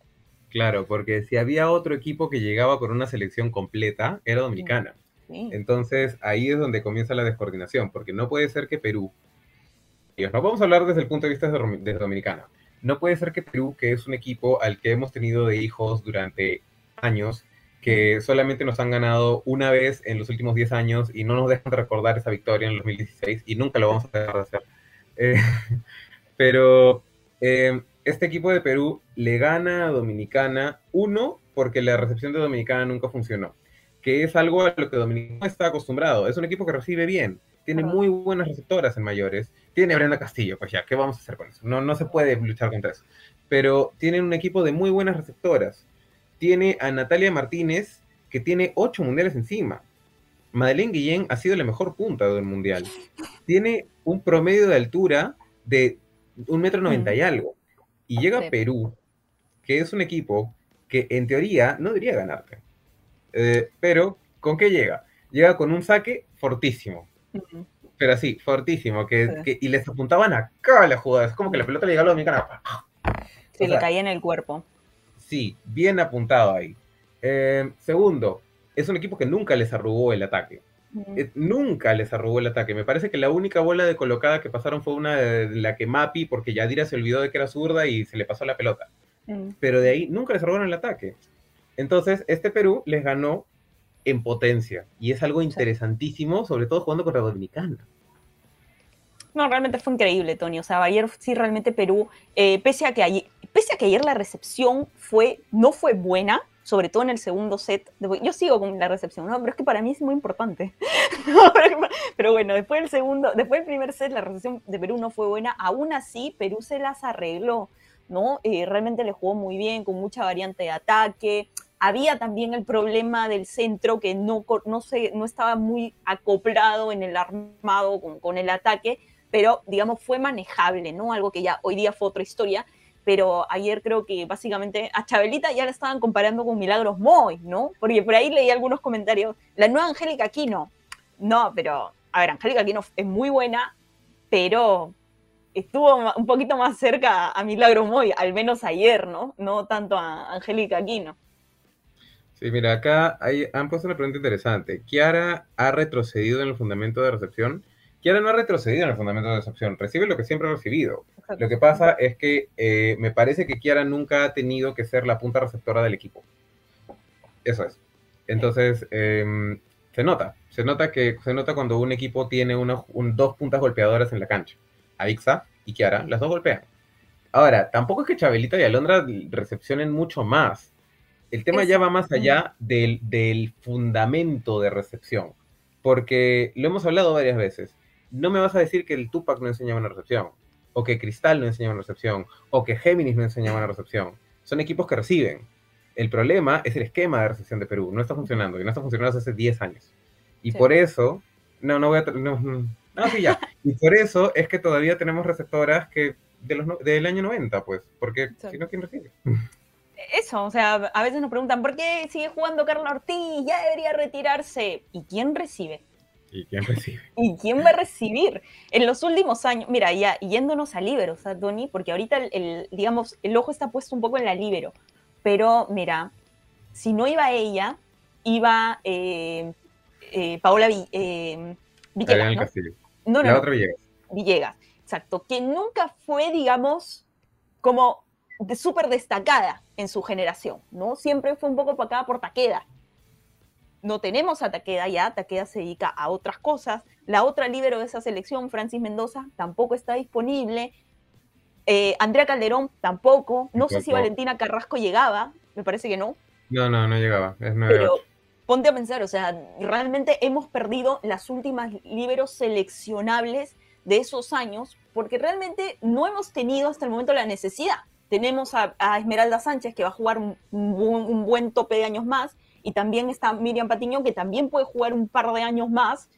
Claro, porque si había otro equipo que llegaba con una selección completa, era Dominicana. Entonces ahí es donde comienza la descoordinación, porque no puede ser que Perú, y nos vamos a hablar desde el punto de vista de Dominicana, no puede ser que Perú, que es un equipo al que hemos tenido de hijos durante años, que solamente nos han ganado una vez en los últimos 10 años y no nos dejan de recordar esa victoria en el 2016 y nunca lo vamos a dejar de hacer. Eh, pero eh, este equipo de Perú le gana a Dominicana, uno, porque la recepción de Dominicana nunca funcionó, que es algo a lo que Dominicana está acostumbrado. Es un equipo que recibe bien, tiene muy buenas receptoras en mayores, tiene a Brenda Castillo, pues ya, ¿qué vamos a hacer con eso? No, no se puede luchar contra eso. Pero tienen un equipo de muy buenas receptoras tiene a Natalia Martínez, que tiene ocho mundiales encima. Madeleine Guillén ha sido la mejor punta del mundial. Tiene un promedio de altura de un metro noventa y algo. Y llega a Perú, que es un equipo que en teoría no debería ganarte. Eh, pero, ¿con qué llega? Llega con un saque fortísimo. Pero así, fortísimo. Que, y les apuntaban acá las jugadas. Es como que la pelota le llegaba a dominicana. Se le caía en el cuerpo. Sí, bien apuntado ahí. Eh, segundo, es un equipo que nunca les arrugó el ataque. Eh, nunca les arrugó el ataque. Me parece que la única bola de colocada que pasaron fue una de la que Mapi, porque Yadira se olvidó de que era zurda y se le pasó la pelota. Pero de ahí nunca les arrugaron el ataque. Entonces, este Perú les ganó en potencia. Y es algo interesantísimo, sobre todo jugando contra Dominicana. No, realmente fue increíble, Tony. O sea, ayer sí realmente Perú, eh, pese a que allí pese a que ayer la recepción fue, no fue buena, sobre todo en el segundo set. Yo sigo con la recepción, ¿no? Pero es que para mí es muy importante. pero, bueno, después del segundo, después del primer set, la recepción de Perú no fue buena. Aún así, Perú se las arregló, ¿no? Eh, realmente le jugó muy bien, con mucha variante de ataque. Había también el problema del centro que no, no, se, no estaba muy acoplado en el armado con, con el ataque, pero digamos fue manejable, ¿no? Algo que ya hoy día fue otra historia pero ayer creo que básicamente a Chabelita ya la estaban comparando con Milagros Moy, ¿no? Porque por ahí leí algunos comentarios, la nueva Angélica Aquino, no, pero, a ver, Angélica Aquino es muy buena, pero estuvo un poquito más cerca a Milagros Moy, al menos ayer, ¿no? No tanto a Angélica Aquino. Sí, mira, acá han puesto una pregunta interesante. ¿Kiara ha retrocedido en el fundamento de recepción? Kiara no ha retrocedido en el fundamento de recepción, recibe lo que siempre ha recibido. Lo que pasa es que eh, me parece que Kiara nunca ha tenido que ser la punta receptora del equipo. Eso es. Entonces, em, se nota. Se nota que se nota cuando un equipo tiene dos puntas golpeadoras en la cancha. Aixa y Kiara, las dos golpean. Ahora, tampoco es que Chabelita y Alondra recepcionen mucho más. El tema ya va más allá del, del fundamento de recepción. Porque lo hemos hablado varias veces. No me vas a decir que el Tupac no enseñaba una recepción o que Cristal no enseñaba una recepción, o que Géminis no enseñaba una recepción. Son equipos que reciben. El problema es el esquema de recepción de Perú. No está funcionando, y no está funcionando hace 10 años. Y por eso, no, no voy a... No, no, sí, ya. Y por eso es que todavía tenemos receptoras que de los, del año 90, pues, porque si no, ¿quién recibe? Eso, o sea, a veces nos preguntan, ¿por qué sigue jugando Carlos Ortiz? Ya debería retirarse. ¿Y quién recibe? ¿Y quién recibe? ¿Y quién va a recibir? En los últimos años, mira, ya yéndonos a libero, ¿sabes, Tony? Porque ahorita, el, digamos, el ojo está puesto un poco en la libero. Pero, mira, si no iba ella, iba eh, eh, Paola eh, Villegas. ¿no? No, la otra Villegas. Villegas, exacto. Que nunca fue, digamos, como de súper destacada en su generación, ¿no? Siempre fue un poco para acá por taqueda no tenemos a Taqueda ya, Taqueda se dedica a otras cosas. La otra líbero de esa selección, Francis Mendoza, tampoco está disponible. Eh, Andrea Calderón tampoco. No sé si Valentina Carrasco llegaba, me parece que no. No, no, no llegaba. Es Pero ponte a pensar, o sea, realmente hemos perdido las últimas líberos seleccionables de esos años porque realmente no hemos tenido hasta el momento la necesidad. Tenemos a, Esmeralda Sánchez que va a jugar un buen tope de años más y también está Miriam Patiño, que también puede jugar un par de años más.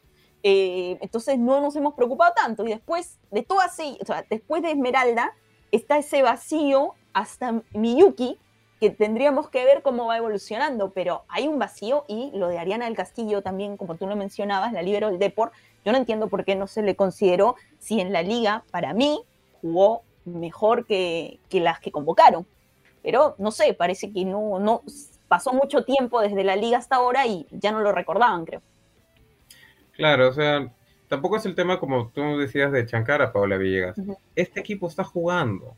Eh, entonces no nos hemos preocupado tanto. Y después de todo así, o sea, después de Esmeralda, está ese vacío hasta Miyuki, que tendríamos que ver cómo va evolucionando, pero hay un vacío y lo de Ariana del Castillo también, como tú lo mencionabas, la libero del Deport, Yo no entiendo por qué no se le consideró si en la liga, para mí, jugó mejor que, que las que convocaron. Pero no sé, parece que no pasó mucho tiempo desde la liga hasta ahora y ya no lo recordaban, creo. Claro, o sea, tampoco es el tema como tú decías de Chancara, Paula Villegas. Este equipo está jugando.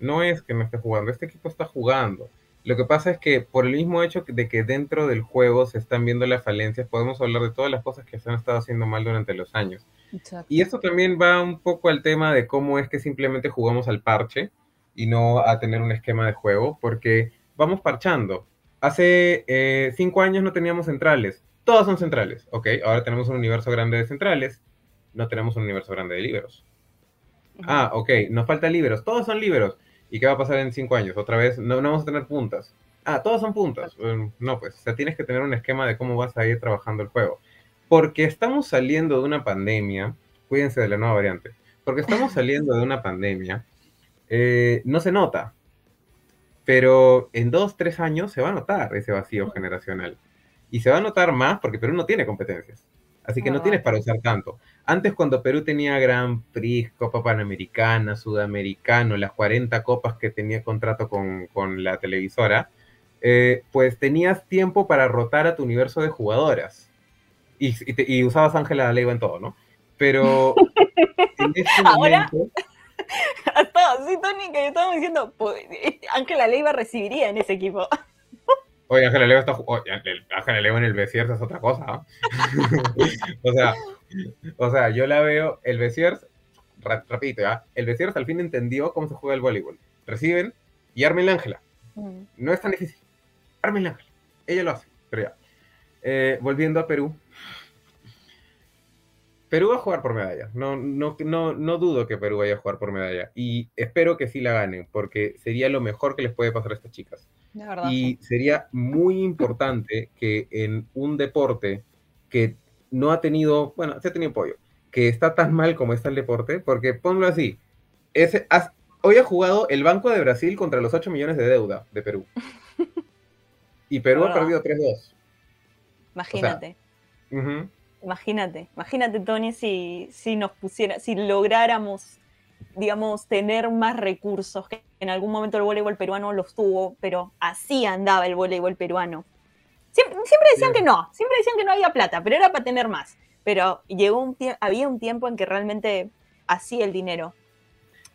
No es que no esté jugando, este equipo está jugando. Lo que pasa es que por el mismo hecho de que dentro del juego se están viendo las falencias, podemos hablar de todas las cosas que se han estado haciendo mal durante los años. Y esto también va un poco al tema de cómo es que simplemente jugamos al parche y no a tener un esquema de juego, porque vamos parchando. Hace eh, cinco años no teníamos centrales, todos son centrales, ¿ok? Ahora tenemos un universo grande de centrales, no tenemos un universo grande de liberos. Ah, ok, nos falta liberos, todos son liberos. ¿Y qué va a pasar en cinco años? Otra vez, no, vamos a tener puntas. Ah, todos son puntas. no, pues, o sea, tienes que tener un esquema de cómo vas a ir trabajando el juego. Porque estamos saliendo de una pandemia, cuídense de la nueva variante, porque estamos saliendo de una pandemia, eh, no se nota, pero en dos, tres años se va a notar ese vacío generacional. Y se va a notar más porque Perú no tiene competencias. Así que no tienes para usar tanto. Antes cuando Perú tenía Gran Prix, Copa Panamericana, Sudamericano, las 40 copas que tenía contrato con, la televisora, eh, pues tenías tiempo para rotar a tu universo de jugadoras. Y, usabas Ángela Leiva en todo, ¿no? Pero en este momento... Ahora, sí, Tony, que estamos diciendo, pues, Ángela Leiva recibiría en ese equipo. Oye, Ángela Leiva está Ángela Leiva en el Besiers es otra cosa. o sea, o sea, yo la veo, el Besiers, rapidito, ¿ya? El Besiers al fin entendió cómo se juega el voleibol. Reciben y armen Ángela. Mm. No es tan difícil. Armen Ángela. Ella lo hace, pero ya. Eh, volviendo a Perú. Perú va a jugar por medalla. No, no, no, no dudo que Perú vaya a jugar por medalla. Y espero que sí la ganen, porque sería lo mejor que les puede pasar a estas chicas. y sería muy importante que en un deporte que no ha tenido, bueno, se ha tenido pollo, que está tan mal como está el deporte, porque ponlo así, ese, hoy ha jugado el Banco de Brasil contra los 8 millones de deuda de Perú. y Perú ha perdido 3-2. Imagínate. Imagínate, imagínate, Tony, si, si nos pusiera, si lográramos, digamos, tener más recursos, que en algún momento el voleibol peruano los tuvo, pero así andaba el voleibol peruano. Siempre, decían que no, siempre decían que no había plata, pero era para tener más. Pero llegó un había un tiempo en que realmente hacía el dinero.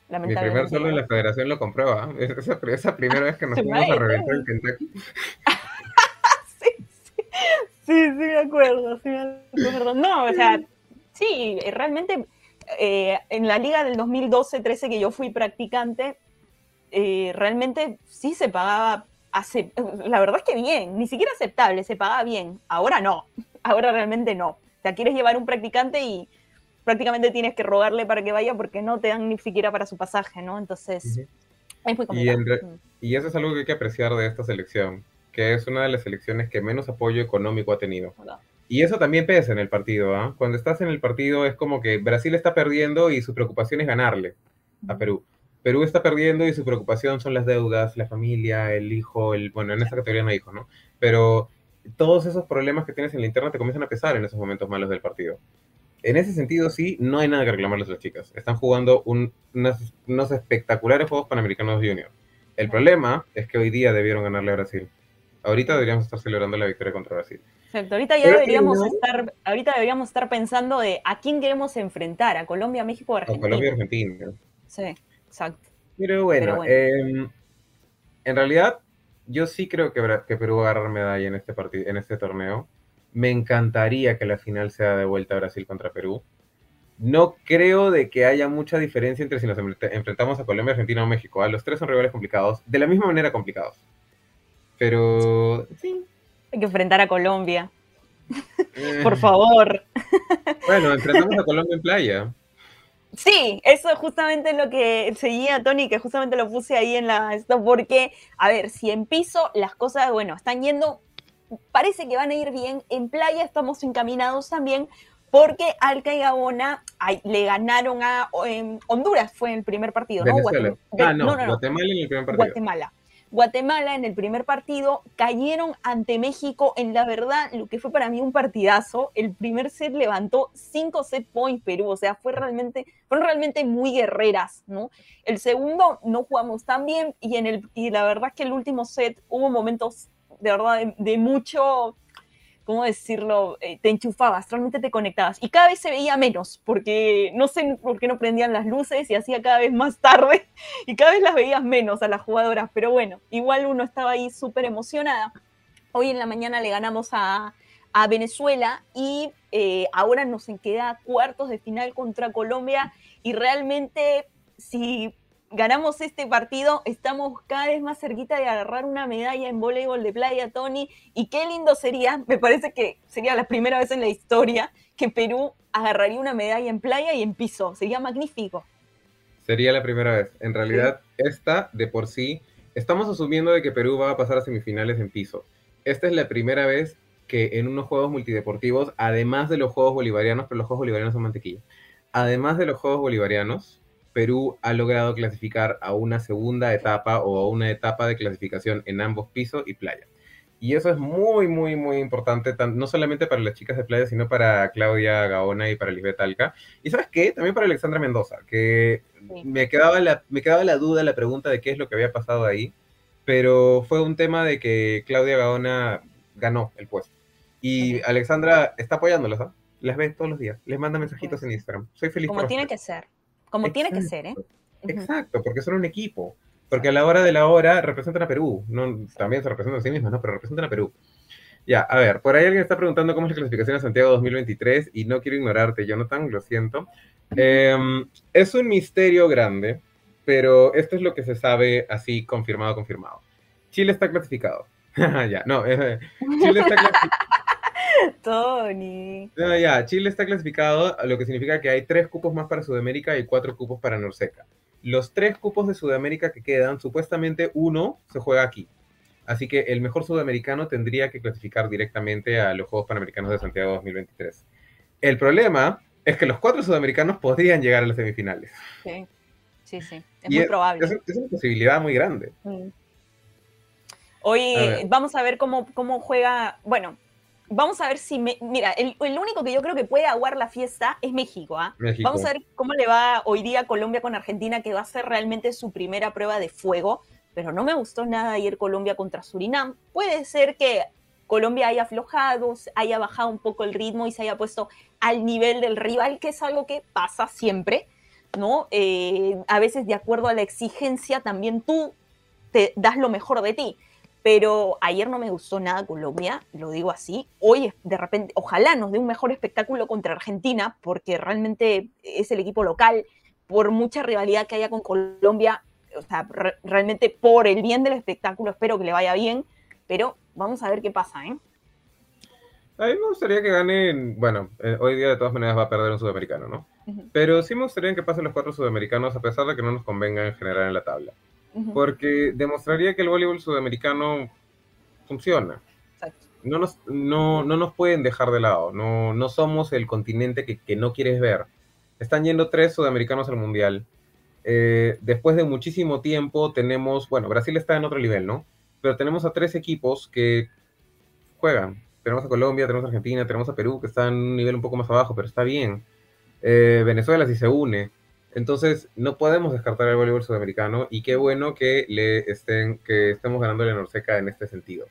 Mi primer solo en la federación lo comprueba. Esa, esa primera vez que nos fuimos a reventar en Kentucky. sí, sí, sí, sí, me acuerdo, sí me acuerdo. No, o sea, sí, realmente eh, en la liga del 2012-13 que yo fui practicante, eh, realmente sí se pagaba la verdad es que bien, ni siquiera aceptable, se paga bien. Ahora no, ahora realmente no. O sea, quieres llevar un practicante y prácticamente tienes que rogarle para que vaya porque no te dan ni siquiera para su pasaje, ¿no? Entonces, es muy complicado. Mm. Y, eso es algo que hay que apreciar de esta selección, que es una de las selecciones que menos apoyo económico ha tenido. Y eso también pesa en el partido, ¿ah? Cuando estás en el partido es como que Brasil está perdiendo y su preocupación es ganarle a Perú. Perú está perdiendo y su preocupación son las deudas, la familia, el hijo, el, bueno, en esa categoría no hay hijos, ¿no? Pero todos esos problemas que tienes en la interna te comienzan a pesar en esos momentos malos del partido. En ese sentido, sí, no hay nada que reclamarles a las chicas. Están jugando unos, espectaculares Juegos Panamericanos Junior. El problema es que hoy día debieron ganarle a Brasil. Ahorita deberíamos estar celebrando la victoria contra Brasil. Exacto. Ahorita ya deberíamos estar, ahorita deberíamos estar pensando de a quién queremos enfrentar, a Colombia, México o Argentina. A Colombia, Argentina. Sí. Exacto. Pero bueno, em, en realidad yo sí creo que, que, Perú va a agarrar medalla en este, partido, en este torneo. Me encantaría que la final sea de vuelta a Brasil contra Perú. No creo de que haya mucha diferencia entre si nos enfrentamos a Colombia, Argentina o México. Los tres son rivales complicados, de la misma manera complicados. Pero sí. Hay que enfrentar a Colombia. Eh. Por favor. Bueno, enfrentamos a Colombia en playa. Sí, eso es justamente lo que seguía Tony, que justamente lo puse ahí en la esto, porque, a ver, si en piso las cosas, bueno, están yendo, parece que van a ir bien, en playa estamos encaminados también, porque Alca y Gabona le ganaron a Honduras, fue el primer partido, ¿no? Guatemala. Ah, no, Guatemala en el primer partido. Guatemala. Guatemala en el primer partido cayeron ante México en la verdad lo que fue para mí un partidazo. El primer set levantó 5 set points Perú, o sea, fue realmente, fueron realmente muy guerreras, ¿no? El segundo no jugamos tan bien y, en el, y la verdad es que el último set hubo momentos de verdad de mucho ¿cómo decirlo? Eh, te enchufabas, realmente te conectabas. Y cada vez se veía menos, porque no sé por qué no prendían las luces y hacía cada vez más tarde y cada vez las veías menos a las jugadoras. Pero bueno, igual uno estaba ahí súper emocionada. Hoy en la mañana le ganamos a, Venezuela y eh, ahora nos queda cuartos de final contra Colombia y realmente si ganamos este partido, estamos cada vez más cerquita de agarrar una medalla en voleibol de playa, Tony, y qué lindo sería, me parece que sería la primera vez en la historia que Perú agarraría una medalla en playa y en piso, sería magnífico. Sería la primera vez. En realidad, esta de por sí, estamos asumiendo de que Perú va a pasar a semifinales en piso. Esta es la primera vez que en unos Juegos Multideportivos, además de los Juegos Bolivarianos, pero los Juegos Bolivarianos son mantequilla, además de los Juegos Bolivarianos, Perú ha logrado clasificar a una segunda etapa o a una etapa de clasificación en ambos pisos y playa. Y eso es muy, muy, muy importante, no solamente para las chicas de playa, sino para Claudia Gaona y para Lisbeth Alca. Y sabes qué, también para Alexandra Mendoza, que me, quedaba la, me quedaba la duda, la pregunta de qué es lo que había pasado ahí, pero fue un tema de que Claudia Gaona ganó el puesto. Y Alexandra está apoyándolas, ¿ah? Las ve todos los días, les manda mensajitos en Instagram. Soy feliz. Como tiene que ser. Como tiene que ser, ¿eh? Exacto, porque son un equipo. Porque a la hora de la hora representan a Perú. No, también se representan a sí mismos, ¿no? Pero representan a Perú. Ya, a ver, por ahí alguien está preguntando cómo es la clasificación a Santiago 2023 y no quiero ignorarte, Jonathan, lo siento. Em, es un misterio grande, pero esto es lo que se sabe así confirmado, confirmado. Chile está clasificado. ya, no, eh, Chile está clasificado. Tony. ya, Chile está clasificado, lo que significa que hay tres cupos más para Sudamérica y cuatro cupos para Norseca. Los tres cupos de Sudamérica que quedan, supuestamente uno se juega aquí. Así que el mejor sudamericano tendría que clasificar directamente a los Juegos Panamericanos de Santiago 2023. El problema es que los cuatro sudamericanos podrían llegar a las semifinales. Sí, sí, sí. Es muy probable. Es, una posibilidad muy grande. Mm. Hoy vamos a ver cómo, cómo juega. Bueno, vamos a ver si, mira, el, único que yo creo que puede aguar la fiesta es México, ¿ah? Vamos a ver cómo le va hoy día Colombia con Argentina, que va a ser realmente su primera prueba de fuego, pero no me gustó nada ayer Colombia contra Surinam. Puede ser que Colombia haya aflojado, haya bajado un poco el ritmo y se haya puesto al nivel del rival, que es algo que pasa siempre, ¿no? Eh, a veces de acuerdo a la exigencia también tú te das lo mejor de ti pero ayer no me gustó nada Colombia, lo digo así. Hoy, de repente, ojalá nos dé un mejor espectáculo contra Argentina, porque realmente es el equipo local, por mucha rivalidad que haya con Colombia, o sea, realmente por el bien del espectáculo espero que le vaya bien, pero vamos a ver qué pasa, ¿eh? A mí me gustaría que ganen, bueno, eh, hoy día de todas maneras va a perder un sudamericano, ¿no? Pero sí me gustaría que pasen los cuatro sudamericanos, a pesar de que no nos convenga en general en la tabla porque demostraría que el voleibol sudamericano funciona. No nos, no, no nos pueden dejar de lado, no, no somos el continente que, que no quieres ver. Están yendo tres sudamericanos al mundial. Eh, después de muchísimo tiempo tenemos, bueno, Brasil está en otro nivel, ¿no? Pero tenemos a tres equipos que juegan. Tenemos a Colombia, tenemos a Argentina, tenemos a Perú, que está en un nivel un poco más abajo, pero está bien. Eh, Venezuela sí se une. Entonces, no podemos descartar el voleibol sudamericano y qué bueno que le estén, que estemos ganando la Norseca en este sentido.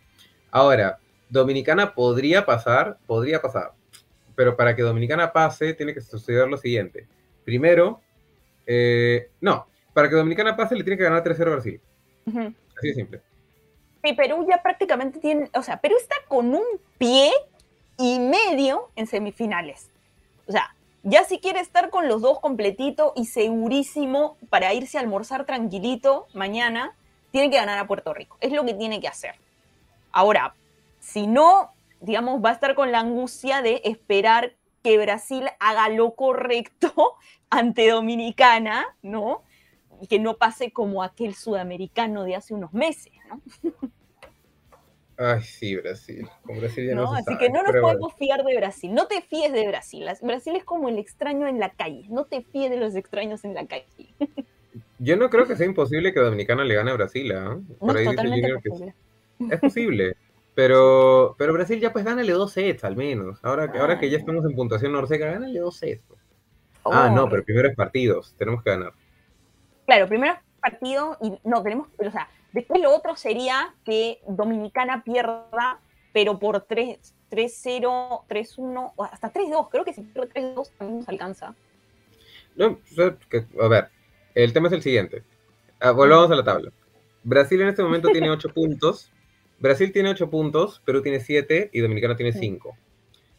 Ahora, Dominicana podría pasar, podría pasar, pero para que Dominicana pase tiene que suceder lo siguiente. Primero, eh, no, para que Dominicana pase le tiene que ganar 3-0 a Brasil. Así de simple. Sí, Perú ya prácticamente tiene, o sea, Perú está con un pie y medio en semifinales. O sea, ya si quiere estar con los dos completito y segurísimo para irse a almorzar tranquilito mañana, tiene que ganar a Puerto Rico. Es lo que tiene que hacer. Ahora, si no, digamos, va a estar con la angustia de esperar que Brasil haga lo correcto ante Dominicana, ¿no? Y que no pase como aquel sudamericano de hace unos meses, ¿no? Ay, sí, Brasil. Con Brasil ya no, Así que no nos podemos fiar de Brasil. No te fíes de Brasil. Brasil es como el extraño en la calle. No te fíes de los extraños en la calle. Yo no creo que sea imposible que Dominicana le gane a Brasil. ¿eh? no, posible. es posible. Pero, pero Brasil ya pues gánale dos sets al menos. Ahora, ahora que ya estamos en puntuación norseca, gánale dos sets. Pues. Ah, no, pero primero es partidos. Tenemos que ganar. Claro, primero es partido y no, tenemos, o sea, después lo otro sería que Dominicana pierda, pero por 3-0, 3-1, o hasta 3-2. Creo que si pierde 3-2 también nos alcanza. No, a ver, el tema es el siguiente. Ah, volvamos a la tabla. Brasil en este momento tiene 8 puntos. Brasil tiene 8 puntos, Perú tiene 7 y Dominicana tiene 5.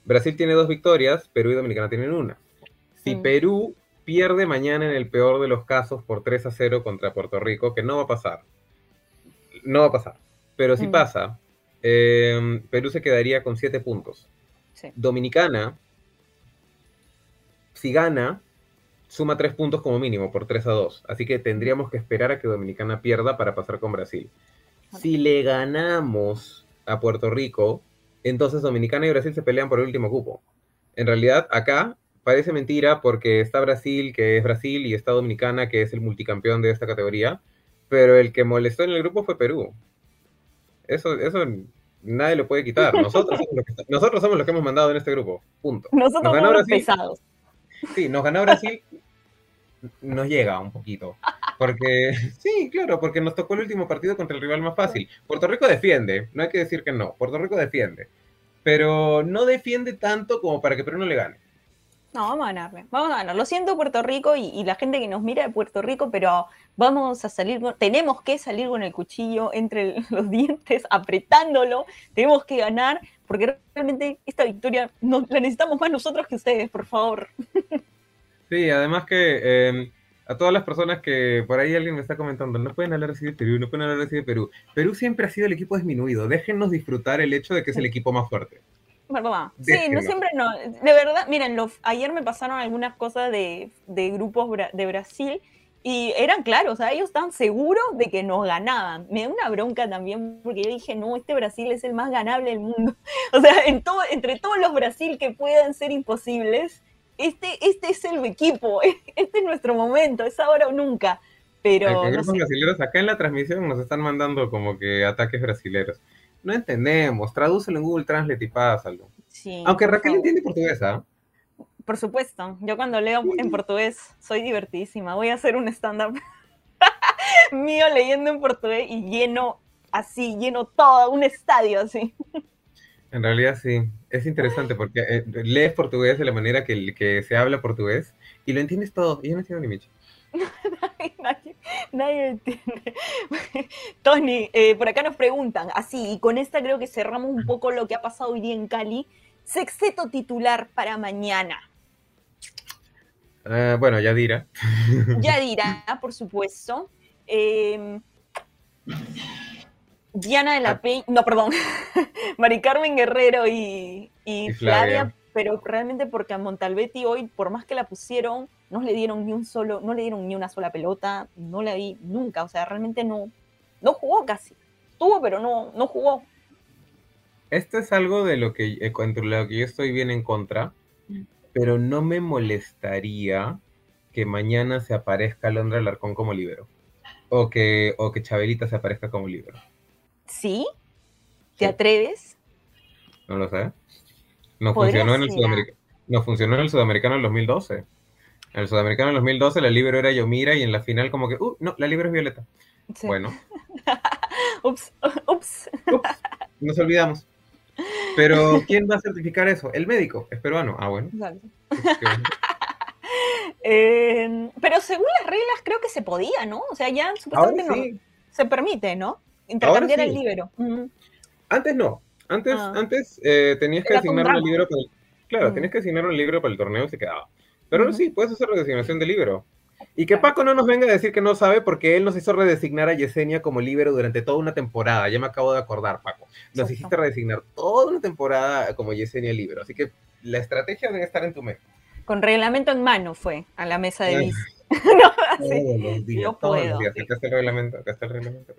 Brasil tiene 2 victorias, Perú y Dominicana tienen 1. Si Perú pierde mañana en el peor de los casos por 3 a 0 contra Puerto Rico, que no va a pasar. No va a pasar. Pero si pasa, em, Perú se quedaría con 7 puntos. Dominicana, si gana, suma tres puntos como mínimo por 3 a 2. Así que tendríamos que esperar a que Dominicana pierda para pasar con Brasil. Si le ganamos a Puerto Rico, entonces Dominicana y Brasil se pelean por el último cupo. En realidad, acá parece mentira porque está Brasil, que es Brasil, y está Dominicana, que es el multicampeón de esta categoría, pero el que molestó en el grupo fue Perú. Eso, eso nadie lo puede quitar. Nosotros somos, los que, nosotros somos los que hemos mandado en este grupo. Punto. Nosotros somos los pesados. Sí, nos ganó Brasil, nos llega un poquito. Porque, sí, claro, porque nos tocó el último partido contra el rival más fácil. Puerto Rico defiende, no hay que decir que no. Puerto Rico defiende. Pero no defiende tanto como para que Perú no le gane. No, vamos a ganarle. Vamos a ganar. Lo siento, Puerto Rico y, la gente que nos mira de Puerto Rico, pero vamos a salir, tenemos que salir con el cuchillo entre los dientes, apretándolo. Tenemos que ganar, porque realmente esta victoria la necesitamos más nosotros que ustedes, por favor. Sí, además que em, a todas las personas que por ahí alguien me está comentando, no pueden hablar así de Perú, no pueden hablar así de Perú. Perú siempre ha sido el equipo disminuido. Déjennos disfrutar el hecho de que es el equipo más fuerte. Sí, no siempre no. De verdad, miren, ayer me pasaron algunas cosas de, grupos de Brasil y eran claros, o sea, ellos estaban seguros de que nos ganaban. Me da una bronca también porque yo dije, no, este Brasil es el más ganable del mundo. O sea, en todo, entre todos los Brasil que puedan ser imposibles, este, este es el equipo, este es nuestro momento, es ahora o nunca. Pero. grupos brasileños acá en la transmisión nos están mandando como que ataques brasileros. No entendemos, tradúcelo en Google Translate y pásalo. Sí, Aunque Raquel entiende portugués, ¿ah? Por supuesto, yo cuando leo en portugués soy divertidísima. Voy a hacer un stand-up mío leyendo en portugués y lleno así, lleno todo, un estadio así. En realidad sí, es interesante porque eh, lees portugués de la manera que, que se habla portugués y lo entiendes todo. Y yo no entiendo ni Michi. Nadie, nadie, entiende. Tony, eh, por acá nos preguntan, así, y con esta creo que cerramos un poco lo que ha pasado hoy día en Cali. Sexteto titular para mañana. Uh, bueno, Yadira. Yadira, por supuesto. Em, Diana de la Peña, no, perdón, Mari Carmen Guerrero y, Flavia. Pero realmente porque a Montalbetti hoy, por más que la pusieron, no le dieron ni un solo, no le dieron ni una sola pelota, no la vi nunca, o sea, realmente no, no jugó casi. Tuvo, pero no, no jugó. Esto es algo de lo que, eh, contra lo que yo estoy bien en contra, mm. pero no me molestaría que mañana se aparezca Londra Alarcón como libero. O que, o que Chabelita se aparezca como libero. ¿Sí? ¿Te atreves? No lo sé. No funcionó, en el Sudamericano, no funcionó en el Sudamericano en 2012. En el Sudamericano en 2012 la libero era Yomira y en la final como que, uh, no, la libero es Violeta. Bueno. ups, ups. ups. Nos olvidamos. Pero, ¿quién va a certificar eso? El médico, es peruano. Ah, bueno. Em, pero según las reglas creo que se podía, ¿no? O sea, ya supuestamente se permite, ¿no? Intercambiar el libro. Antes no. Antes, ah. antes eh, tenías que asignar un libro para el... Claro, tenías que asignar un libro para el torneo y se quedaba. Pero ahora sí, puedes hacer la designación de libro. Y que Paco no nos venga a decir que no sabe porque él nos hizo redesignar a Yesenia como libero durante toda una temporada. Ya me acabo de acordar, Paco. Nos hiciste redesignar toda una temporada como Yesenia libero. Así que la estrategia debe estar en tu mesa. Con reglamento en mano fue a la mesa de bis. no, todos los días, todos los días. Acá está el reglamento, acá está el reglamento.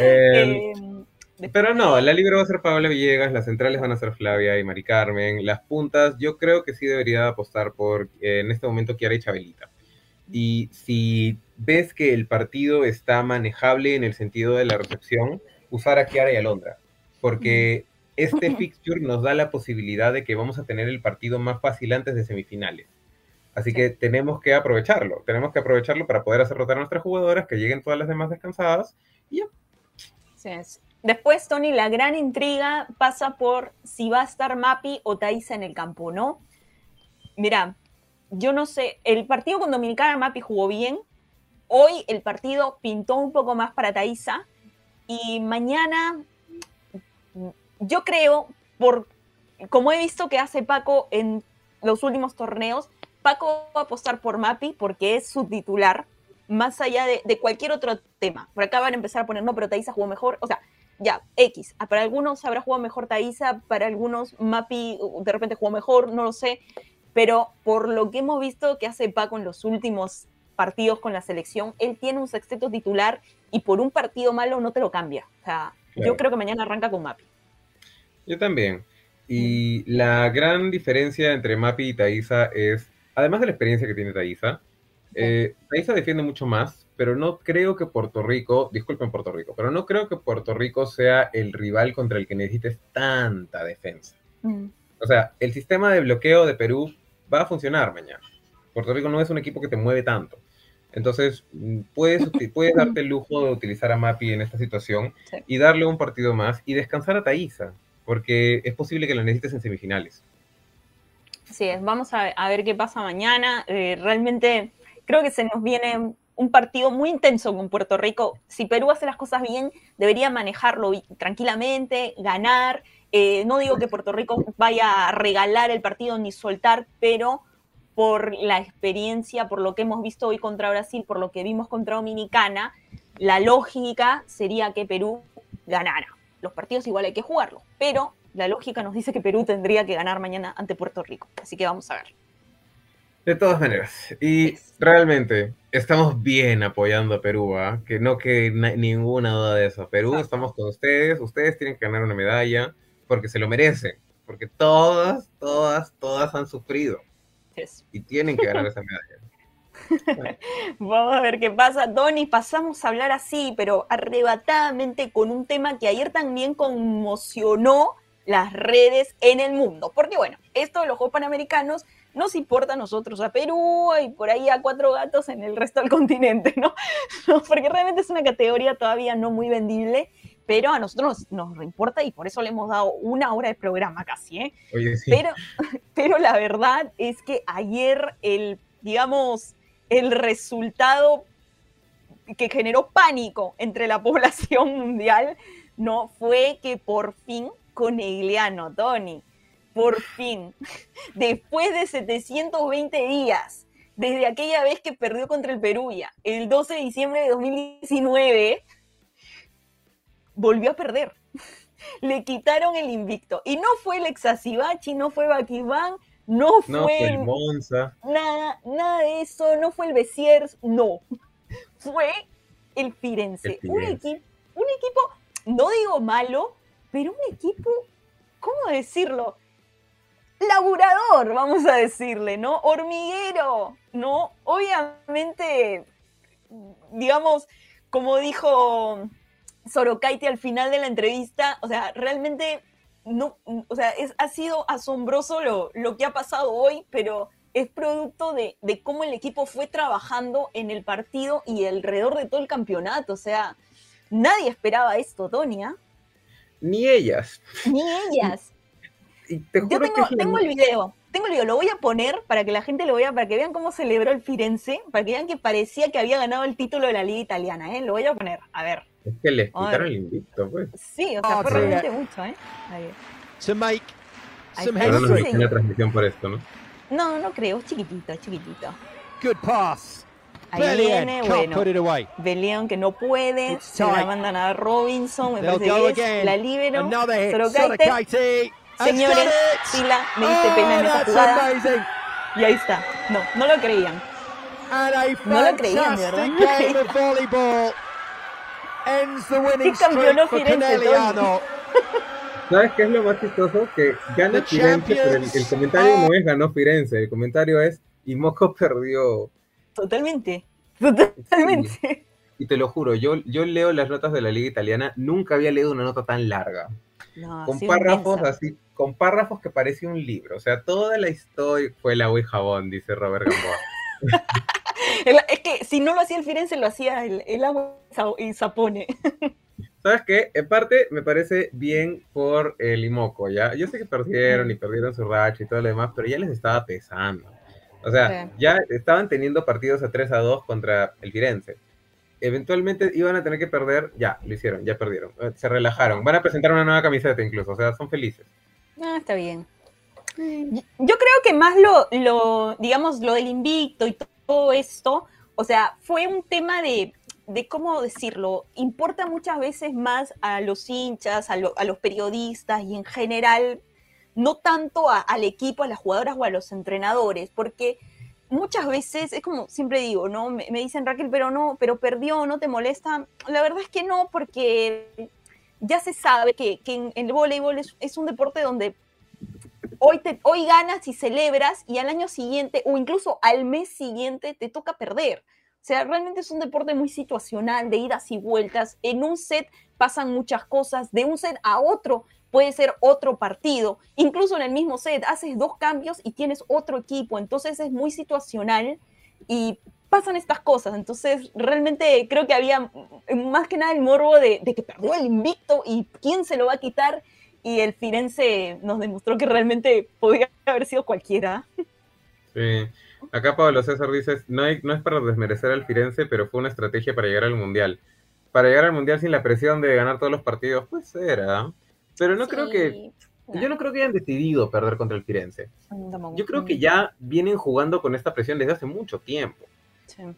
Eh, pero no, la libero va a ser Paola Villegas, las centrales van a ser Flavia y Mari Carmen, las puntas yo creo que sí debería apostar por eh, en este momento Kiara y Chabelita. y si ves que el partido está manejable en el sentido de la recepción, usar a Kiara y Alondra, porque este fixture nos da la posibilidad de que vamos a tener el partido más fácil antes de semifinales. Así que tenemos que aprovecharlo, tenemos que aprovecharlo para poder hacer rotar a nuestras jugadoras, que lleguen todas las demás descansadas y ya. Después, Tony, la gran intriga pasa por si va a estar Mapi o Thaisa en el campo, ¿no? Mira, yo no sé, el partido con Dominicana Mapi jugó bien, hoy el partido pintó un poco más para Thaisa y mañana yo creo, por como he visto que hace Paco en los últimos torneos, Paco va a apostar por Mapi porque es su titular, más allá de, cualquier otro tema. Por acá van a empezar a poner, no, pero Thaisa jugó mejor. O sea, ya, X. Ah, para algunos habrá jugado mejor Thaisa, para algunos Mapi uh, de repente jugó mejor, no lo sé. Pero por lo que hemos visto que hace Paco en los últimos partidos con la selección, él tiene un sexteto titular y por un partido malo no te lo cambia. O sea, yo creo que mañana arranca con Mapi. Yo también. Y la gran diferencia entre Mapi y Thaisa es, además de la experiencia que tiene Thaisa, eh, defiende mucho más, pero no creo que Puerto Rico, disculpen Puerto Rico, pero no creo que Puerto Rico sea el rival contra el que necesites tanta defensa. Mm. O sea, el sistema de bloqueo de Perú va a funcionar mañana. Puerto Rico no es un equipo que te mueve tanto. Entonces, mm, puedes, puedes darte el lujo de utilizar a Mapi en esta situación y darle un partido más y descansar a Thaisa porque es posible que lo necesites en semifinales. Sí, vamos a, ver qué pasa mañana. Eh, realmente creo que se nos viene un partido muy intenso con Puerto Rico. Si Perú hace las cosas bien, debería manejarlo tranquilamente, ganar. Eh, no digo que Puerto Rico vaya a regalar el partido ni soltar, pero por la experiencia, por lo que hemos visto hoy contra Brasil, por lo que vimos contra Dominicana, la lógica sería que Perú ganara los partidos igual hay que jugarlos, pero la lógica nos dice que Perú tendría que ganar mañana ante Puerto Rico. Así que vamos a ver. De todas maneras, y realmente estamos bien apoyando a Perú, ¿ah? que no que ninguna duda de eso. Perú, estamos con ustedes, ustedes tienen que ganar una medalla porque se lo merecen, porque todas, todas, todas han sufrido y tienen que ganar esa medalla. Vamos a ver qué pasa. Donny, pasamos a hablar así, pero arrebatadamente con un tema que ayer también conmocionó las redes en el mundo. Porque bueno, esto de los Juegos Panamericanos nos importa a nosotros, a Perú y por ahí a cuatro gatos en el resto del continente, ¿no? Porque realmente es una categoría todavía no muy vendible, pero a nosotros nos, nos importa y por eso le hemos dado una hora de programa casi, ¿eh? Oye, sí. pero, pero la verdad es que ayer el, digamos, el resultado que generó pánico entre la población mundial no fue que por fin Conegliano, Tony, por fin, después de 720 días, desde aquella vez que perdió contra el Perú ya, el 12 de diciembre de 2019, volvió a perder. Le quitaron el invicto. Y no fue el Exasibachi, no fue Bakibán, no fue, el Monza. Nada, nada de eso, no fue el Besiers, no. Fue el Firenze. Un, equipo, un equipo, no digo malo, pero un equipo, ¿cómo decirlo? Laburador, vamos a decirle, ¿no? Hormiguero, ¿no? Obviamente, digamos, como dijo Sorokaiti al final de la entrevista, o sea, realmente no, o sea, es, ha sido asombroso lo, lo, que ha pasado hoy, pero es producto de, de, cómo el equipo fue trabajando en el partido y alrededor de todo el campeonato. O sea, nadie esperaba esto, Tonia. Ni ellas. Ni ellas. Yo tengo, tengo el video, tengo el video, lo voy a poner para que la gente lo vea, para que vean cómo celebró el Firenze, para que vean que parecía que había ganado el título de la liga italiana, ¿eh? Lo voy a poner, a ver. Es que le quitaron el invicto, pues. Sí, o sea, oh, fue realmente mucho, ¿eh? Ahí. To make some history. No transmisión por esto, ¿no? No, no creo, es chiquitito, chiquitito. Good pass. Ahí Bellion, viene, bueno. Bellion que no puede, se la mandan a Robinson, me parece que es, la libero, Sorokaite, señores, Sila, me diste oh, pena en esa jugada, amazing. y ahí está, no, no lo creían, no lo creían, de verdad, streak for Caneliano. ¿Sabes qué es lo más chistoso? Que gana Firenze, pero el, comentario no es ganó Firenze, el comentario es y Moco perdió. Totalmente. Totalmente. Y te lo juro, yo, yo leo las notas de la liga italiana, nunca había leído una nota tan larga. Con párrafos así, con párrafos que parecía un libro. O sea, toda la historia fue el agua y jabón, dice Robert Gamboa. es que si no lo hacía el Firenze, lo hacía el, el agua y sapone. ¿Sabes qué? En parte me parece bien por el Imoco, ¿ya? Yo sé que perdieron y perdieron su racha y todo lo demás, pero ya les estaba pesando. O sea, ya estaban teniendo partidos a 3 a 2 contra el Firenze. Eventualmente iban a tener que perder, ya, lo hicieron, ya perdieron. Eh, se relajaron. Van a presentar una nueva camiseta incluso, o sea, son felices. Ah, está bien. Yo creo que más lo, lo, digamos, lo del invicto y todo esto, o sea, fue un tema de de cómo decirlo, importa muchas veces más a los hinchas, a, los periodistas y en general, no tanto al equipo, a las jugadoras o a los entrenadores, porque muchas veces, es como siempre digo, ¿no? Me, dicen Raquel, pero no, pero perdió, no te molesta. La verdad es que no, porque ya se sabe que, en, el voleibol es, es, un deporte donde hoy, te, hoy ganas y celebras y al año siguiente o incluso al mes siguiente te toca perder. O sea, realmente es un deporte muy situacional, de idas y vueltas. En un set pasan muchas cosas, de un set a otro puede ser otro partido. Incluso en el mismo set haces dos cambios y tienes otro equipo. Entonces es muy situacional y pasan estas cosas. Entonces realmente creo que había más que nada el morbo de, que perdió el invicto y quién se lo va a quitar. Y el Firenze nos demostró que realmente podía haber sido cualquiera. Sí. Acá Pablo César dice, no, no es para desmerecer al Firenze, pero fue una estrategia para llegar al Mundial. Para llegar al Mundial sin la presión de ganar todos los partidos, pues era. Pero no creo que... Yo no creo que hayan decidido perder contra el Firenze. Yo creo que ya vienen jugando con esta presión desde hace mucho tiempo.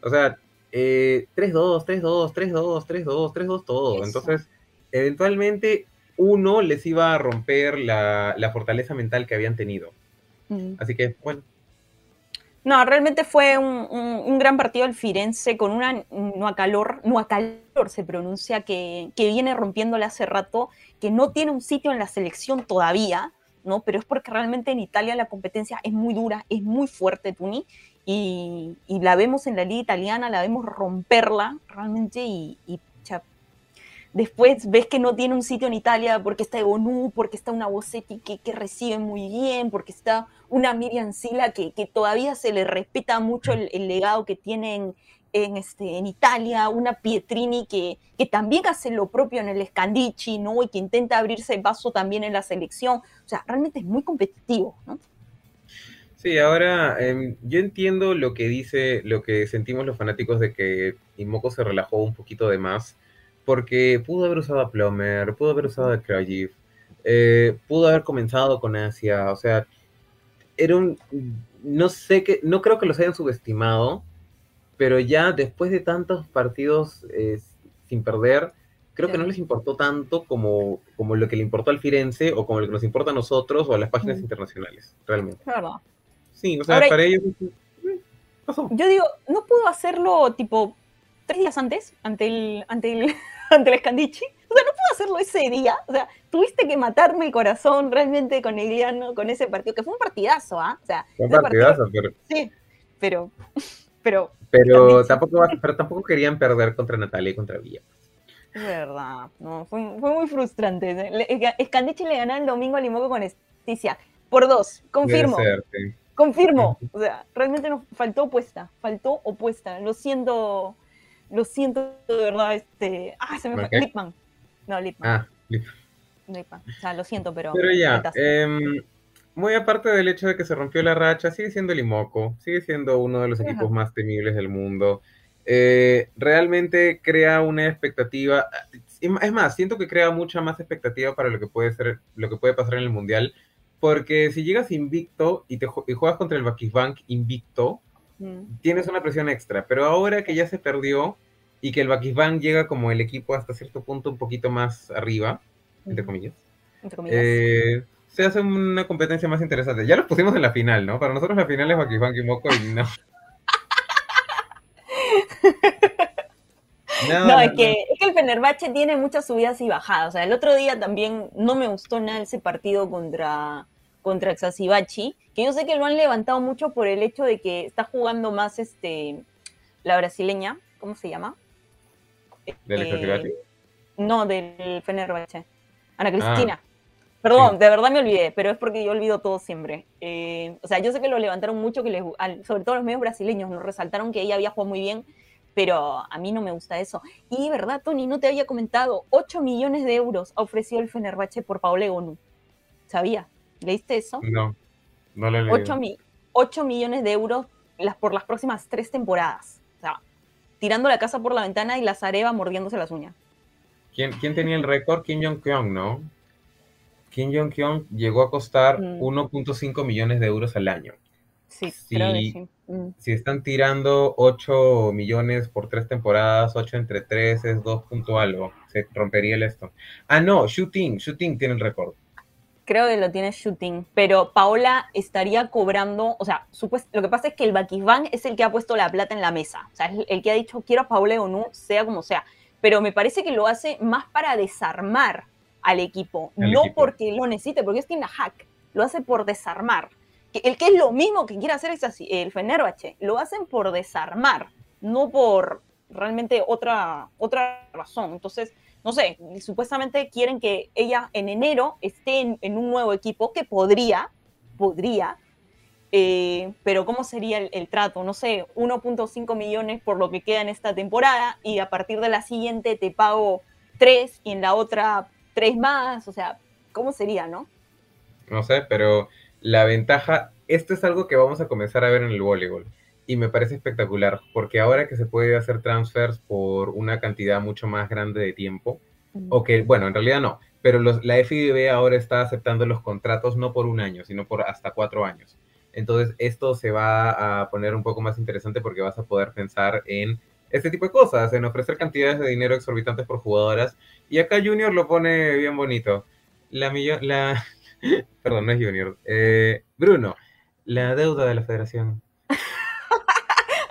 O sea, 3-2, 3-2, 3-2, 3-2, 3-2, todo. Entonces, eventualmente uno les iba a romper la, fortaleza mental que habían tenido. Mm. Así que, bueno, no, realmente fue un, gran partido el Firenze con una Nuacalor, Nuacalor se pronuncia, que, que viene rompiéndole hace rato, que no tiene un sitio en la selección todavía, ¿no? Pero es porque realmente en Italia la competencia es muy dura, es muy fuerte, Tuni, y, la vemos en la liga italiana, la vemos romperla realmente y, y Después ves que no tiene un sitio en Italia porque está Ebonú, porque está una Bosetti que, que recibe muy bien, porque está una Miriam Sila que, que todavía se le respeta mucho el, legado que tienen en, este, en Italia, una Pietrini que, que también hace lo propio en el Scandici, ¿no? Y que intenta abrirse paso también en la selección. O sea, realmente es muy competitivo, ¿no? Sí, ahora em, yo entiendo lo que dice, lo que sentimos los fanáticos de que Imoco se relajó un poquito de más porque pudo haber usado a Plomer, pudo haber usado a Krajiv, eh, pudo haber comenzado con Asia, o sea, era un, no sé que, no creo que los hayan subestimado, pero ya después de tantos partidos eh, sin perder, creo que no les importó tanto como, como lo que le importó al Firenze o como lo que nos importa a nosotros o a las páginas internacionales, realmente. Claro. Sí, o sea, para ellos... Eh, Yo digo, no pudo hacerlo tipo tres días antes, ante el, ante el, ante el Scandici. O sea, no puedo hacerlo ese día. O sea, tuviste que matarme el corazón realmente con Iliano, con ese partido, que fue un partidazo, ¿ah? O sea, un partidazo, pero. Sí, pero. Pero, pero tampoco, pero tampoco querían perder contra Natalia y contra Villa. Es verdad, no, fue, fue muy frustrante. Scandici le ganó el domingo a Limoco con Esticia. Por dos, confirmo. Confirmo. O sea, realmente nos faltó opuesta. Faltó opuesta. Lo siento, lo siento de verdad, este. Ah, se me fue. Lipman. No, Lipman. Ah, Lipman. O sea, lo siento, pero. Pero ya, eh, muy aparte del hecho de que se rompió la racha, sigue siendo el Imoco, sigue siendo uno de los equipos más temibles del mundo. Eh, realmente crea una expectativa. Es más, siento que crea mucha más expectativa para lo que puede ser, lo que puede pasar en el mundial. Porque si llegas invicto y, te, y juegas contra el Bank invicto, mm. tienes una presión extra. Pero ahora que ya se perdió, y que el Bakisban llega como el equipo hasta cierto punto un poquito más arriba, entre comillas. Eh, se hace una competencia más interesante. Ya los pusimos en la final, ¿no? Para nosotros la final es Bakisban y Moco y no. No, es, que, es, que, el Fenerbahce tiene muchas subidas y bajadas. O sea, el otro día también no me gustó nada ese partido contra, contra Exasibachi, que yo sé que lo han levantado mucho por el hecho de que está jugando más este la brasileña, ¿cómo se llama? ¿Del eh, No, del Fenerbahce. Ana Cristina. Ah, Perdón, de verdad me olvidé, pero es porque yo olvido todo siempre. Eh, o sea, yo sé que lo levantaron mucho, que les, sobre todo los medios brasileños, nos resaltaron que ella había jugado muy bien, pero a mí no me gusta eso. Y verdad, Tony, no te había comentado, 8 millones de euros ha ofrecido el Fenerbahce por Paolo Gonu. ¿Sabía? ¿Leíste eso? No, no lo leí. 8, 8 millones de euros las, por las próximas tres temporadas. O sea, tirando la casa por la ventana y la Zareva mordiéndose las uñas. ¿Quién, quién tenía el récord? Kim Jong-kyung, ¿no? Kim Jong-kyung llegó a costar 1.5 mm. millones de euros al año. Sí, si, sí. Mm. Si están tirando 8 millones por tres temporadas, 8 entre 3 es 2 punto algo. Se rompería el esto. Ah, no, Shooting, Shooting tiene el récord. Creo que lo tiene Shooting, pero Paola estaría cobrando, o sea, lo que pasa es que el Bakisban es el que ha puesto la plata en la mesa, o sea, es el que ha dicho quiero a Paola o no, sea como sea, pero me parece que lo hace más para desarmar al equipo, no porque lo necesite, porque es tiene hack, lo hace por desarmar. El que es lo mismo que quiere hacer es así, el Fenerbahce, lo hacen por desarmar, no por realmente otra, otra razón. Entonces, no sé, supuestamente quieren que ella en enero esté en, un nuevo equipo que podría, podría, eh, pero ¿cómo sería el, trato? No sé, 1.5 millones por lo que queda en esta temporada y a partir de la siguiente te pago 3 y en la otra tres más, o sea, ¿cómo sería, no? No sé, pero la ventaja, esto es algo que vamos a comenzar a ver en el voleibol y me parece espectacular, porque ahora que se puede hacer transfers por una cantidad mucho más grande de tiempo, o que, bueno, en realidad no, pero la FIBB ahora está aceptando los contratos no por un año, sino por hasta cuatro años. Entonces, esto se va a poner un poco más interesante porque vas a poder pensar en este tipo de cosas, en ofrecer cantidades de dinero exorbitantes por jugadoras. Y acá Junior lo pone bien bonito. La millón, la, perdón, no es Junior, eh, Bruno, la deuda de la federación.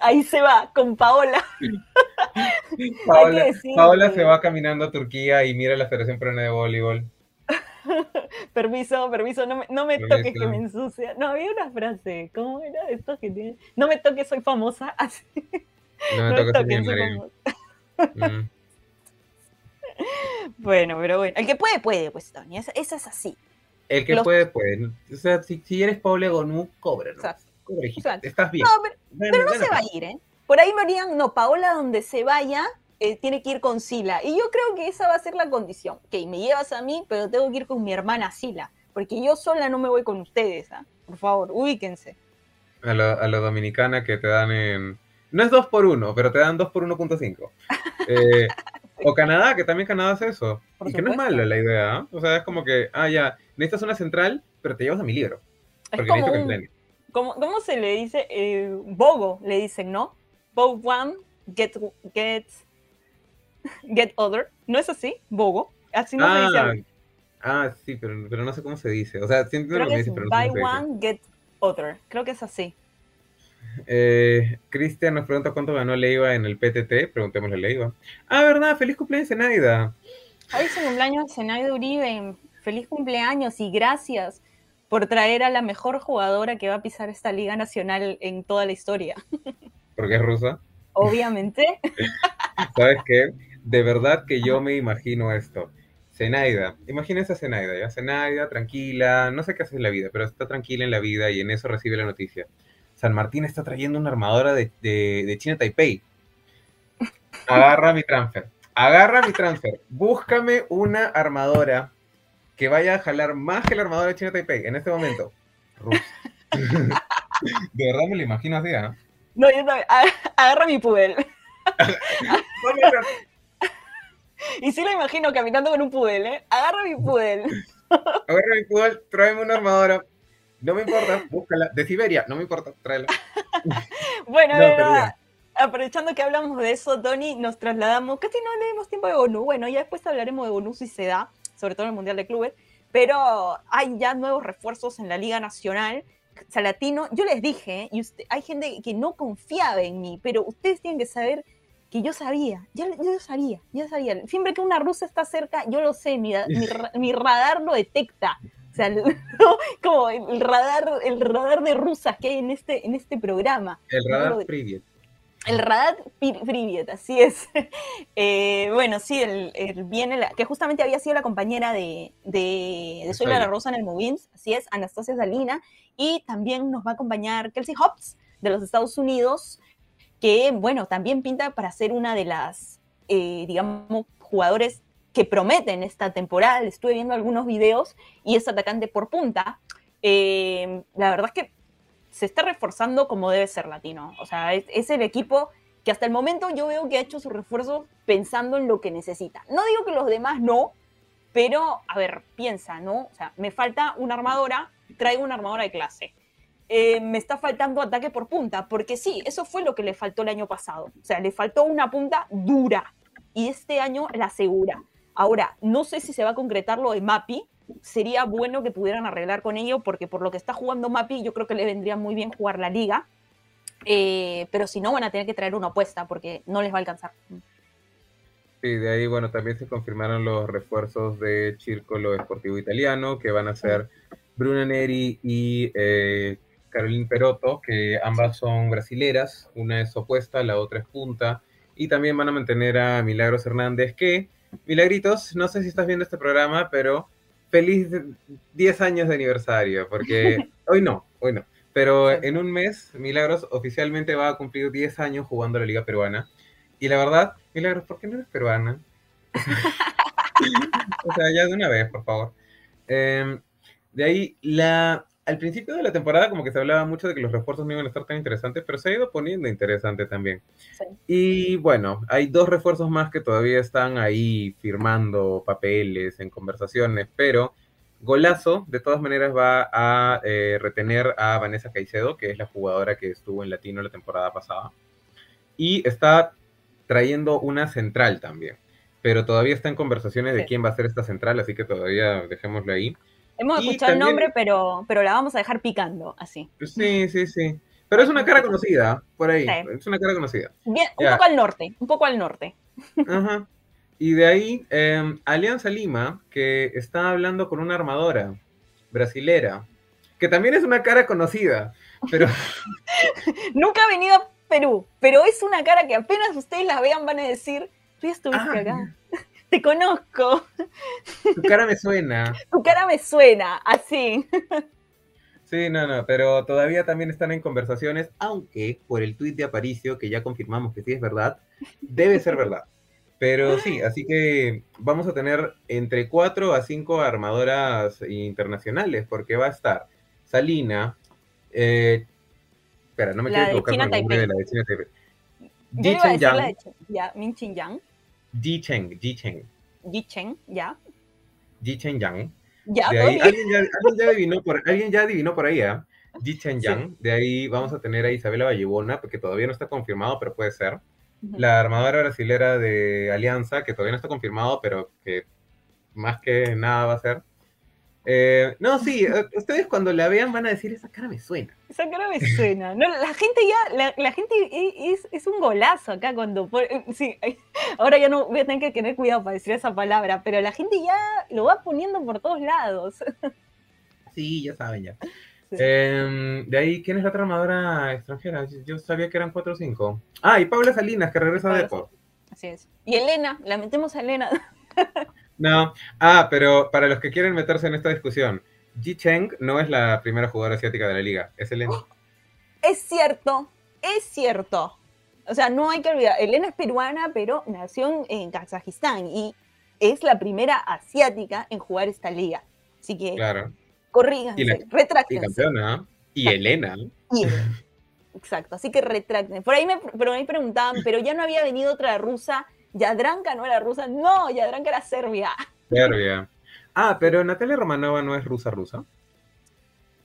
Ahí se va, con Paola. Paola, se va caminando a Turquía y mira la Federación Peruana de Voleibol. permiso, permiso, no me, no me toques que me ensucia. No, había una frase, ¿cómo era esto que tiene? No me toques, soy famosa. Así. No me toca mm. Bueno, pero bueno. El que puede, puede, pues, Tony. Esa, es así. El que puede, puede. O sea, si, si eres Paul Gonú, Estás bien. No, pero, no se va a ir, ¿eh? Por ahí me dirían, no, Paola, donde se vaya, eh, tiene que ir con Sila. Y yo creo que esa va a ser la condición. Ok, me llevas a mí, pero tengo que ir con mi hermana Sila. Porque yo sola no me voy con ustedes, ¿ah? Por favor, ubíquense. A la, a la dominicana que te dan en, no es 2 por 1 pero te dan 2 por 1.5. Eh, o Canadá, que también Canadá hace eso. y que no es malo la idea. ¿eh? O sea, es como que, ah, ya, necesitas una central, pero te llevas a mi libro. Porque necesito que ¿cómo, ¿Cómo se le dice? Eh, Bogo, le dicen, ¿no? Bogo one, get, get, get other. ¿No es así? Bogo. Así no se dice. Ah, ah, sí, pero, pero no sé cómo se dice. O sea, sí entiendo lo que, dice, pero no Buy one, get other. Creo que es así. Eh, Cristian nos pregunta cuánto ganó Leiva en el PTT. Preguntémosle a Leiva. Ah, verdad, feliz cumpleaños, Zenaida. Feliz cumpleaños, Zenaida Uribe. Feliz cumpleaños y gracias por traer a la mejor jugadora que va a pisar esta Liga Nacional en toda la historia. ¿Porque es rusa? Obviamente. ¿Sabes qué? De verdad que yo me imagino esto. Zenaida, imagínense a Zenaida, ¿ya? Zenaida, tranquila, no sé qué hace en la vida, pero está tranquila en la vida y en eso recibe la noticia. San Martín está trayendo una armadora de, China Taipei. Agarra mi transfer. Agarra mi transfer. Búscame una armadora que vaya a jalar más que la armadora de China Taipei en este momento. de verdad me lo imagino así, ¿ah? No, yo no. Agarra mi pudel. y sí lo imagino caminando con un pudel, ¿eh? Agarra mi pudel. Agarra mi pudel, tráeme una armadora. No me importa, búscala. De Siberia, no me importa, tráela. bueno, aprovechando que hablamos de eso, Tony, nos trasladamos. Casi no tenemos tiempo de ONU. Bueno, ya después hablaremos de ONU si se da, sobre todo en el Mundial de Clubes. Pero hay ya nuevos refuerzos en la Liga Nacional. Salatino, yo les dije, y hay gente que no confiaba en mí, pero ustedes tienen que saber que yo sabía, yo, sabía, yo sabía. Siempre que una rusa está cerca, yo lo sé, mi, mi radar lo detecta. O sea, como el radar, el radar de rusas que hay en este, en este programa. El radar Privet. El Radat Privet, así es. Eh, bueno, sí, el, viene, que justamente había sido la compañera de, de, de Soy la Rosa en el Movins, así es, Anastasia Salina, y también nos va a acompañar Kelsey Hobbs de los Estados Unidos, que, bueno, también pinta para ser una de las, eh, digamos, jugadores que prometen esta temporada. Estuve viendo algunos videos y es atacante por punta. Eh, la verdad es que se está reforzando como debe ser latino. O sea, es, el equipo que hasta el momento yo veo que ha hecho su refuerzo pensando en lo que necesita. No digo que los demás no, pero a ver, piensa, ¿no? O sea, me falta una armadora, traigo una armadora de clase. Eh, me está faltando ataque por punta, porque sí, eso fue lo que le faltó el año pasado. O sea, le faltó una punta dura y este año la asegura. Ahora, no sé si se va a concretar lo de Mapi, sería bueno que pudieran arreglar con ello, porque por lo que está jugando Mapi, yo creo que le vendría muy bien jugar la liga. Eh, pero si no, van a tener que traer una opuesta, porque no les va a alcanzar. Sí, de ahí, bueno, también se confirmaron los refuerzos de Círculo Esportivo Italiano, que van a ser Bruna Neri y eh, Caroline Perotto, que ambas son brasileras, una es opuesta, la otra es punta, y también van a mantener a Milagros Hernández, que, Milagritos, no sé si estás viendo este programa, pero feliz 10 años de aniversario, porque hoy no, hoy no. Pero en un mes, Milagros oficialmente va a cumplir 10 años jugando la Liga Peruana. Y la verdad, Milagros, ¿por qué no eres peruana? o sea, ya de una vez, por favor. Em, de ahí, la, al principio de la temporada como que se hablaba mucho de que los refuerzos no iban a estar tan interesantes, pero se ha ido poniendo interesante también. Y bueno, hay dos refuerzos más que todavía están ahí firmando papeles, en conversaciones, pero Golazo de todas maneras va a eh, retener a Vanessa Caicedo, que es la jugadora que estuvo en Latino la temporada pasada, y está trayendo una central también, pero todavía está en conversaciones de quién va a ser esta central, así que todavía dejémoslo ahí. Hemos escuchado el nombre, pero, pero la vamos a dejar picando, así. Sí, sí, sí. Pero es una cara conocida, por ahí. Es una cara conocida. Bien, un poco al norte, un poco al norte. Ajá. Y de ahí, em, Alianza Lima, que está hablando con una armadora brasilera, que también es una cara conocida, pero... Nunca ha venido a Perú, pero es una cara que apenas ustedes la vean van a decir, tú estuviste ah, acá te conozco. Tu cara me suena. Tu cara me suena, así. Sí, no, no, pero todavía también están en conversaciones, aunque por el tuit de Aparicio, que ya confirmamos que sí es verdad, debe ser verdad. Pero sí, así que vamos a tener entre cuatro a cinco armadoras internacionales, porque va a estar Salina, eh, espera, no me quiero equivocar con el nombre de la de China Taipei. Ji Chen Yang. Ya, Min Chin Yang. Ji Cheng, Ji Cheng. Ji Cheng, ya. Ji Cheng Yang. Ya, de ahí, ¿alguien, ya, ¿alguien, ya adivinó por, alguien ya adivinó por ahí, ¿eh? Ji Chen Yang. De ahí vamos a tener a Isabela Vallebona, porque todavía no está confirmado, pero puede ser. La armadora brasilera de Alianza, que todavía no está confirmado, pero que más que nada va a ser. Eh, no, sí, eh, ustedes cuando la vean van a decir, esa cara me suena. Esa cara me suena. No, la gente ya, la, gente es, es, un golazo acá cuando... Eh, sí, ahora ya no voy a tener que tener cuidado para decir esa palabra, pero la gente ya lo va poniendo por todos lados. Sí, ya saben ya. Em, de ahí, ¿quién es la otra armadora extranjera? Yo sabía que eran cuatro o cinco. Ah, y Paula Salinas, que regresa de Depor. Así es. Y Elena, la metemos a Elena. No, ah, pero para los que quieren meterse en esta discusión, Ji Cheng no es la primera jugadora asiática de la liga, es Elena. Es cierto, es cierto. O sea, no hay que olvidar, Elena es peruana, pero nació en Kazajistán y es la primera asiática en jugar esta liga. Así que, claro. corríganse, Y campeona, y Elena. Exacto, así que retracten. Por ahí me, pero me preguntaban, pero ya no había venido otra rusa Yadranka no era rusa, no, Yadranka era Serbia. Serbia. Ah, pero Natalia Romanova no es rusa rusa.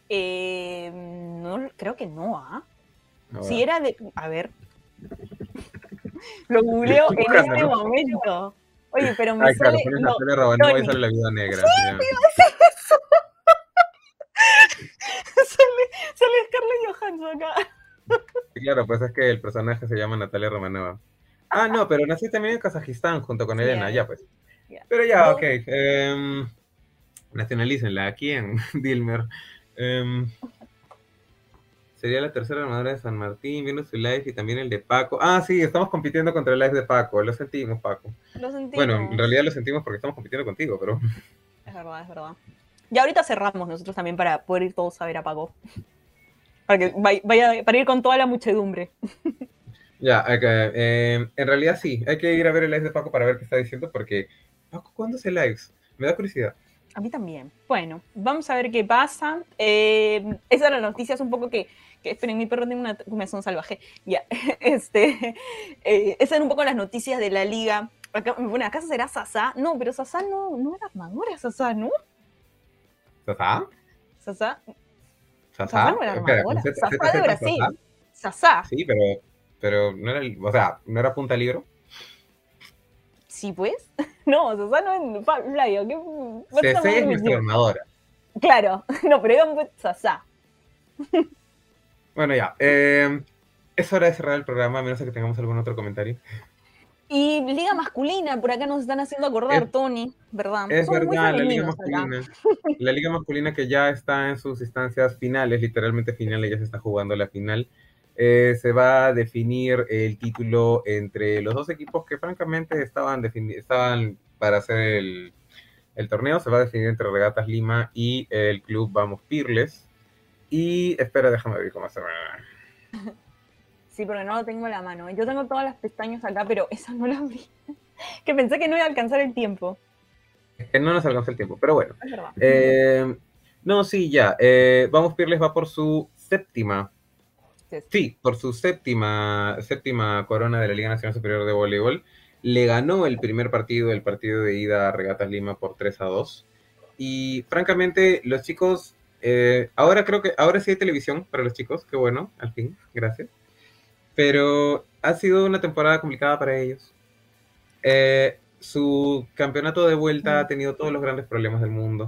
Eh, no, creo que no, ¿ah? Si era de. A ver. Lo googleo en este momento. Oye, pero me Ay, sale. Claro, no, Natalia Romanova y sale la vida negra. Sí, sí. eso. sale, sale Scarlett Johansson acá. Claro, pues es que el personaje se llama Natalia Romanova. Ah, no, pero nací también en Kazajistán junto con Elena, ya pues. Pero ya, ok. Eh, nacionalícenla aquí en Dilmer. Em, Sería la tercera armadura de San Martín, viendo su live y también el de Paco. Ah, sí, estamos compitiendo contra el live de Paco, lo sentimos, Paco. Lo sentimos. Bueno, en realidad lo sentimos porque estamos compitiendo contigo, pero... Es verdad, es verdad. Y ahorita cerramos nosotros también para poder ir todos a ver a Paco. Para que vaya, para ir con toda la muchedumbre. Ya, eh, en realidad sí, hay que ir a ver el live de Paco para ver qué está diciendo, porque Paco, ¿cuándo se lives? Me da curiosidad. A mí también. Bueno, vamos a ver qué pasa. Eh, esa era la noticia, es un poco que, que esperen, mi perro tiene una comezón salvaje. Ya, este, eh, esas eran un poco las noticias de la liga. bueno, ¿acaso será Sasá? No, pero Sasá no, no era armadura, Sasá, ¿no? ¿Sasá? ¿Sasá? ¿Sasá? no era armadura. Sasá de Brasil. Sasá. Sí, pero pero no era, o sea, ¿no era punta libro? Sí, pues. No, no es Flavio. ¿qué? es nuestra armadora. Claro, no, pero era Sasá. Bueno, ya. Eh, es hora de cerrar el programa, a menos que tengamos algún otro comentario. Y liga masculina, por acá nos están haciendo acordar, Tony, ¿verdad? Es verdad, la liga masculina. La liga masculina que ya está en sus instancias finales, literalmente finales, ya se está jugando la final. Eh, se va a definir el título entre los dos equipos que francamente estaban, estaban para hacer el, torneo. Se va a definir entre Regatas Lima y el club Vamos Pirles. Y espera, déjame ver cómo se va. Sí, porque no lo tengo en la mano. Yo tengo todas las pestañas acá, pero esa no la abrí. que pensé que no iba a alcanzar el tiempo. Que no nos alcanza el tiempo, pero bueno. Eh, no, sí, ya. Eh, Vamos Pirles va por su séptima Sí, por su séptima, séptima corona de la Liga Nacional Superior de Voleibol. Le ganó el primer partido, el partido de ida a Regatas Lima por 3 a 2. Y francamente, los chicos, eh, ahora creo que, ahora sí hay televisión para los chicos, qué bueno, al fin, gracias. Pero ha sido una temporada complicada para ellos. Eh, su campeonato de vuelta ha tenido todos los grandes problemas del mundo.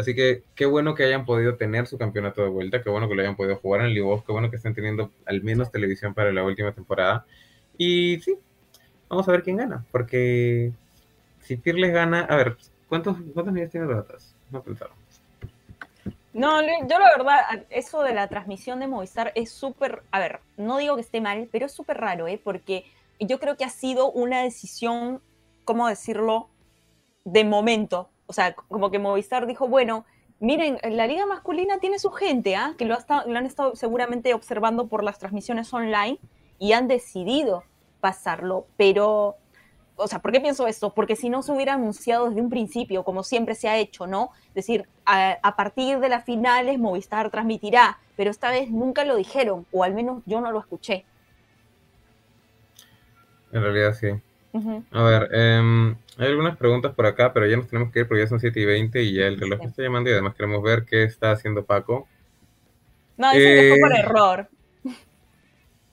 Así que qué bueno que hayan podido tener su campeonato de vuelta, qué bueno que lo hayan podido jugar en el Libos, qué bueno que estén teniendo al menos televisión para la última temporada. Y sí, vamos a ver quién gana, porque si Pirles gana, a ver, ¿cuántos, cuántos niveles tiene Datas? No pensaron. No, yo la verdad, eso de la transmisión de Movistar es súper, a ver, no digo que esté mal, pero es súper raro, ¿eh? Porque yo creo que ha sido una decisión, ¿cómo decirlo? De momento, o sea, como que Movistar dijo, bueno, miren, la liga masculina tiene su gente, ¿ah? que lo, lo, han estado seguramente observando por las transmisiones online y han decidido pasarlo, pero, o sea, ¿por qué pienso esto? Porque si no se hubiera anunciado desde un principio, como siempre se ha hecho, ¿no? Es decir, a, a partir de las finales Movistar transmitirá, pero esta vez nunca lo dijeron, o al menos yo no lo escuché. En realidad sí. A ver, eh, hay algunas preguntas por acá, pero ya nos tenemos que ir porque ya son 7 y 20 y ya el reloj está llamando y además queremos ver qué está haciendo Paco. No, dicen que fue por eh, error.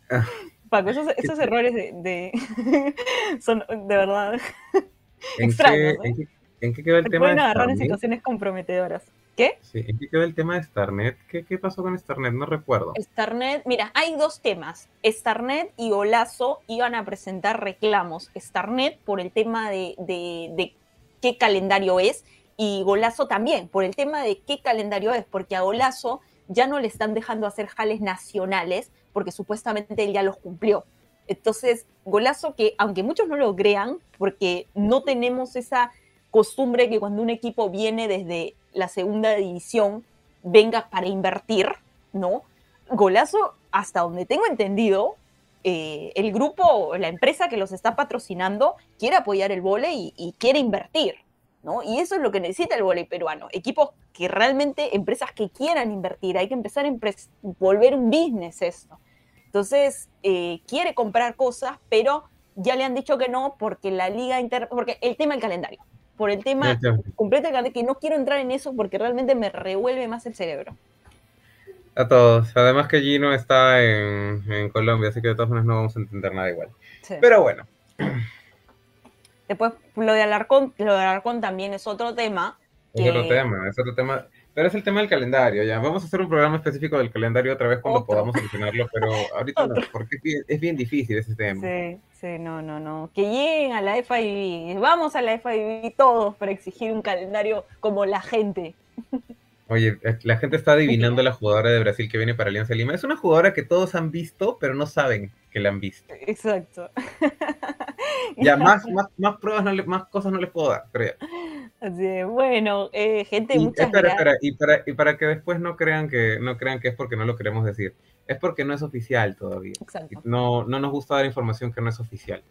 Ah. Paco, esos, esos errores de, son de verdad extraños. ¿en, qué, ¿En qué quedó el tema? Pueden agarrar en situaciones comprometedoras. ¿Qué? Sí, ¿en qué quedó el tema de Starnet? ¿Qué, ¿Qué, pasó con Starnet? No recuerdo. Starnet, mira, hay dos temas. Starnet y Olazo iban a presentar reclamos. Starnet por el tema de, de, qué calendario es y Golazo también por el tema de qué calendario es, porque a Golazo ya no le están dejando hacer jales nacionales porque supuestamente él ya los cumplió. Entonces, Golazo que, aunque muchos no lo crean, porque no tenemos esa costumbre que cuando un equipo viene desde la segunda división venga para invertir, ¿no? Golazo, hasta donde tengo entendido, eh, el grupo, la empresa que los está patrocinando, quiere apoyar el vole y, quiere invertir, ¿no? Y eso es lo que necesita el vole peruano. Equipos que realmente, empresas que quieran invertir, hay que empezar a volver un business esto. Entonces, eh, quiere comprar cosas, pero ya le han dicho que no porque la liga inter... porque el tema del calendario por el tema completo que no quiero entrar en eso porque realmente me revuelve más el cerebro. A todos. Además que Gino está en, Colombia, así que de todas maneras no vamos a entender nada igual. Pero bueno. Después, lo de Alarcón, lo de Alarcón también es otro tema. Es otro tema, es otro tema. Pero es el tema del calendario, ya. Vamos a hacer un programa específico del calendario otra vez cuando podamos solucionarlo, pero ahorita no, porque es bien, es bien, difícil ese tema. Sí, sí, no, no, no. Que lleguen a la FIB. Vamos a la FIB todos para exigir un calendario como la gente. Oye, la gente está adivinando la jugadora de Brasil que viene para Alianza Lima. Es una jugadora que todos han visto, pero no saben que la han visto. Exacto. Ya más, más, más pruebas, no le, más cosas no les puedo dar, creo. Así bueno, eh, gente, y, muchas espera, espera, y para, y para que después no crean que no crean que es porque no lo queremos decir, es porque no es oficial todavía. Exacto. No, no nos gusta dar información que no es oficial.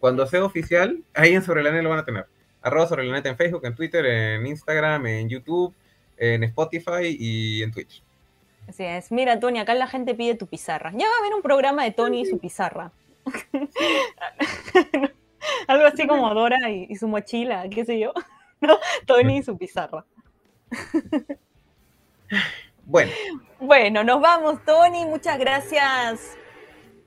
Cuando sea oficial, ahí en Sobre la Net lo van a tener. Arroba Sobre la Net en Facebook, en Twitter, en Instagram, en YouTube, en Spotify y en Twitch. Así es. Mira, Tony, acá la gente pide tu pizarra. Ya va a haber un programa de Tony y su pizarra. Algo así como Dora y, su mochila, qué sé yo. ¿No? Tony y su pizarra. Bueno. Bueno, nos vamos, Tony. Muchas gracias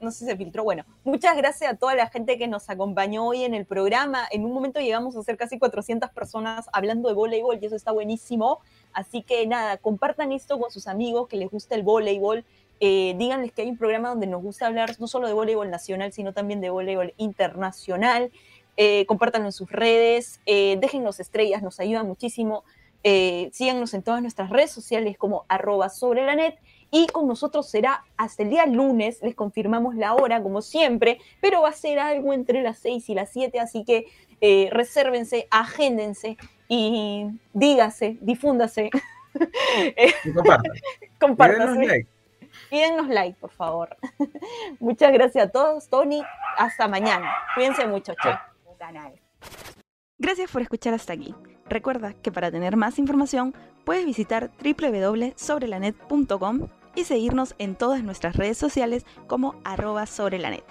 no sé si se filtró. Bueno, muchas gracias a toda la gente que nos acompañó hoy en el programa. En un momento llegamos a ser casi 400 personas hablando de voleibol y eso está buenísimo. Así que nada, compartan esto con sus amigos que les gusta el voleibol. Eh, díganles que hay un programa donde nos gusta hablar no solo de voleibol nacional, sino también de voleibol internacional. Eh, compártanlo en sus redes, eh, déjennos estrellas, nos ayuda muchísimo. Eh, síganos en todas nuestras redes sociales como arroba sobre la net y con nosotros será hasta el día lunes, les confirmamos la hora como siempre, pero va a ser algo entre las 6 y las 7, así que eh, resérvense, agéndense y dígase, difúndase. Compártanse. like. Y denos like, por favor. Muchas gracias a todos, Tony. Hasta mañana. Cuídense mucho, chao. Gracias por escuchar hasta aquí. Recuerda que para tener más información puedes visitar www.sobrelanet.com y seguirnos en todas nuestras redes sociales como arroba sobrelanet.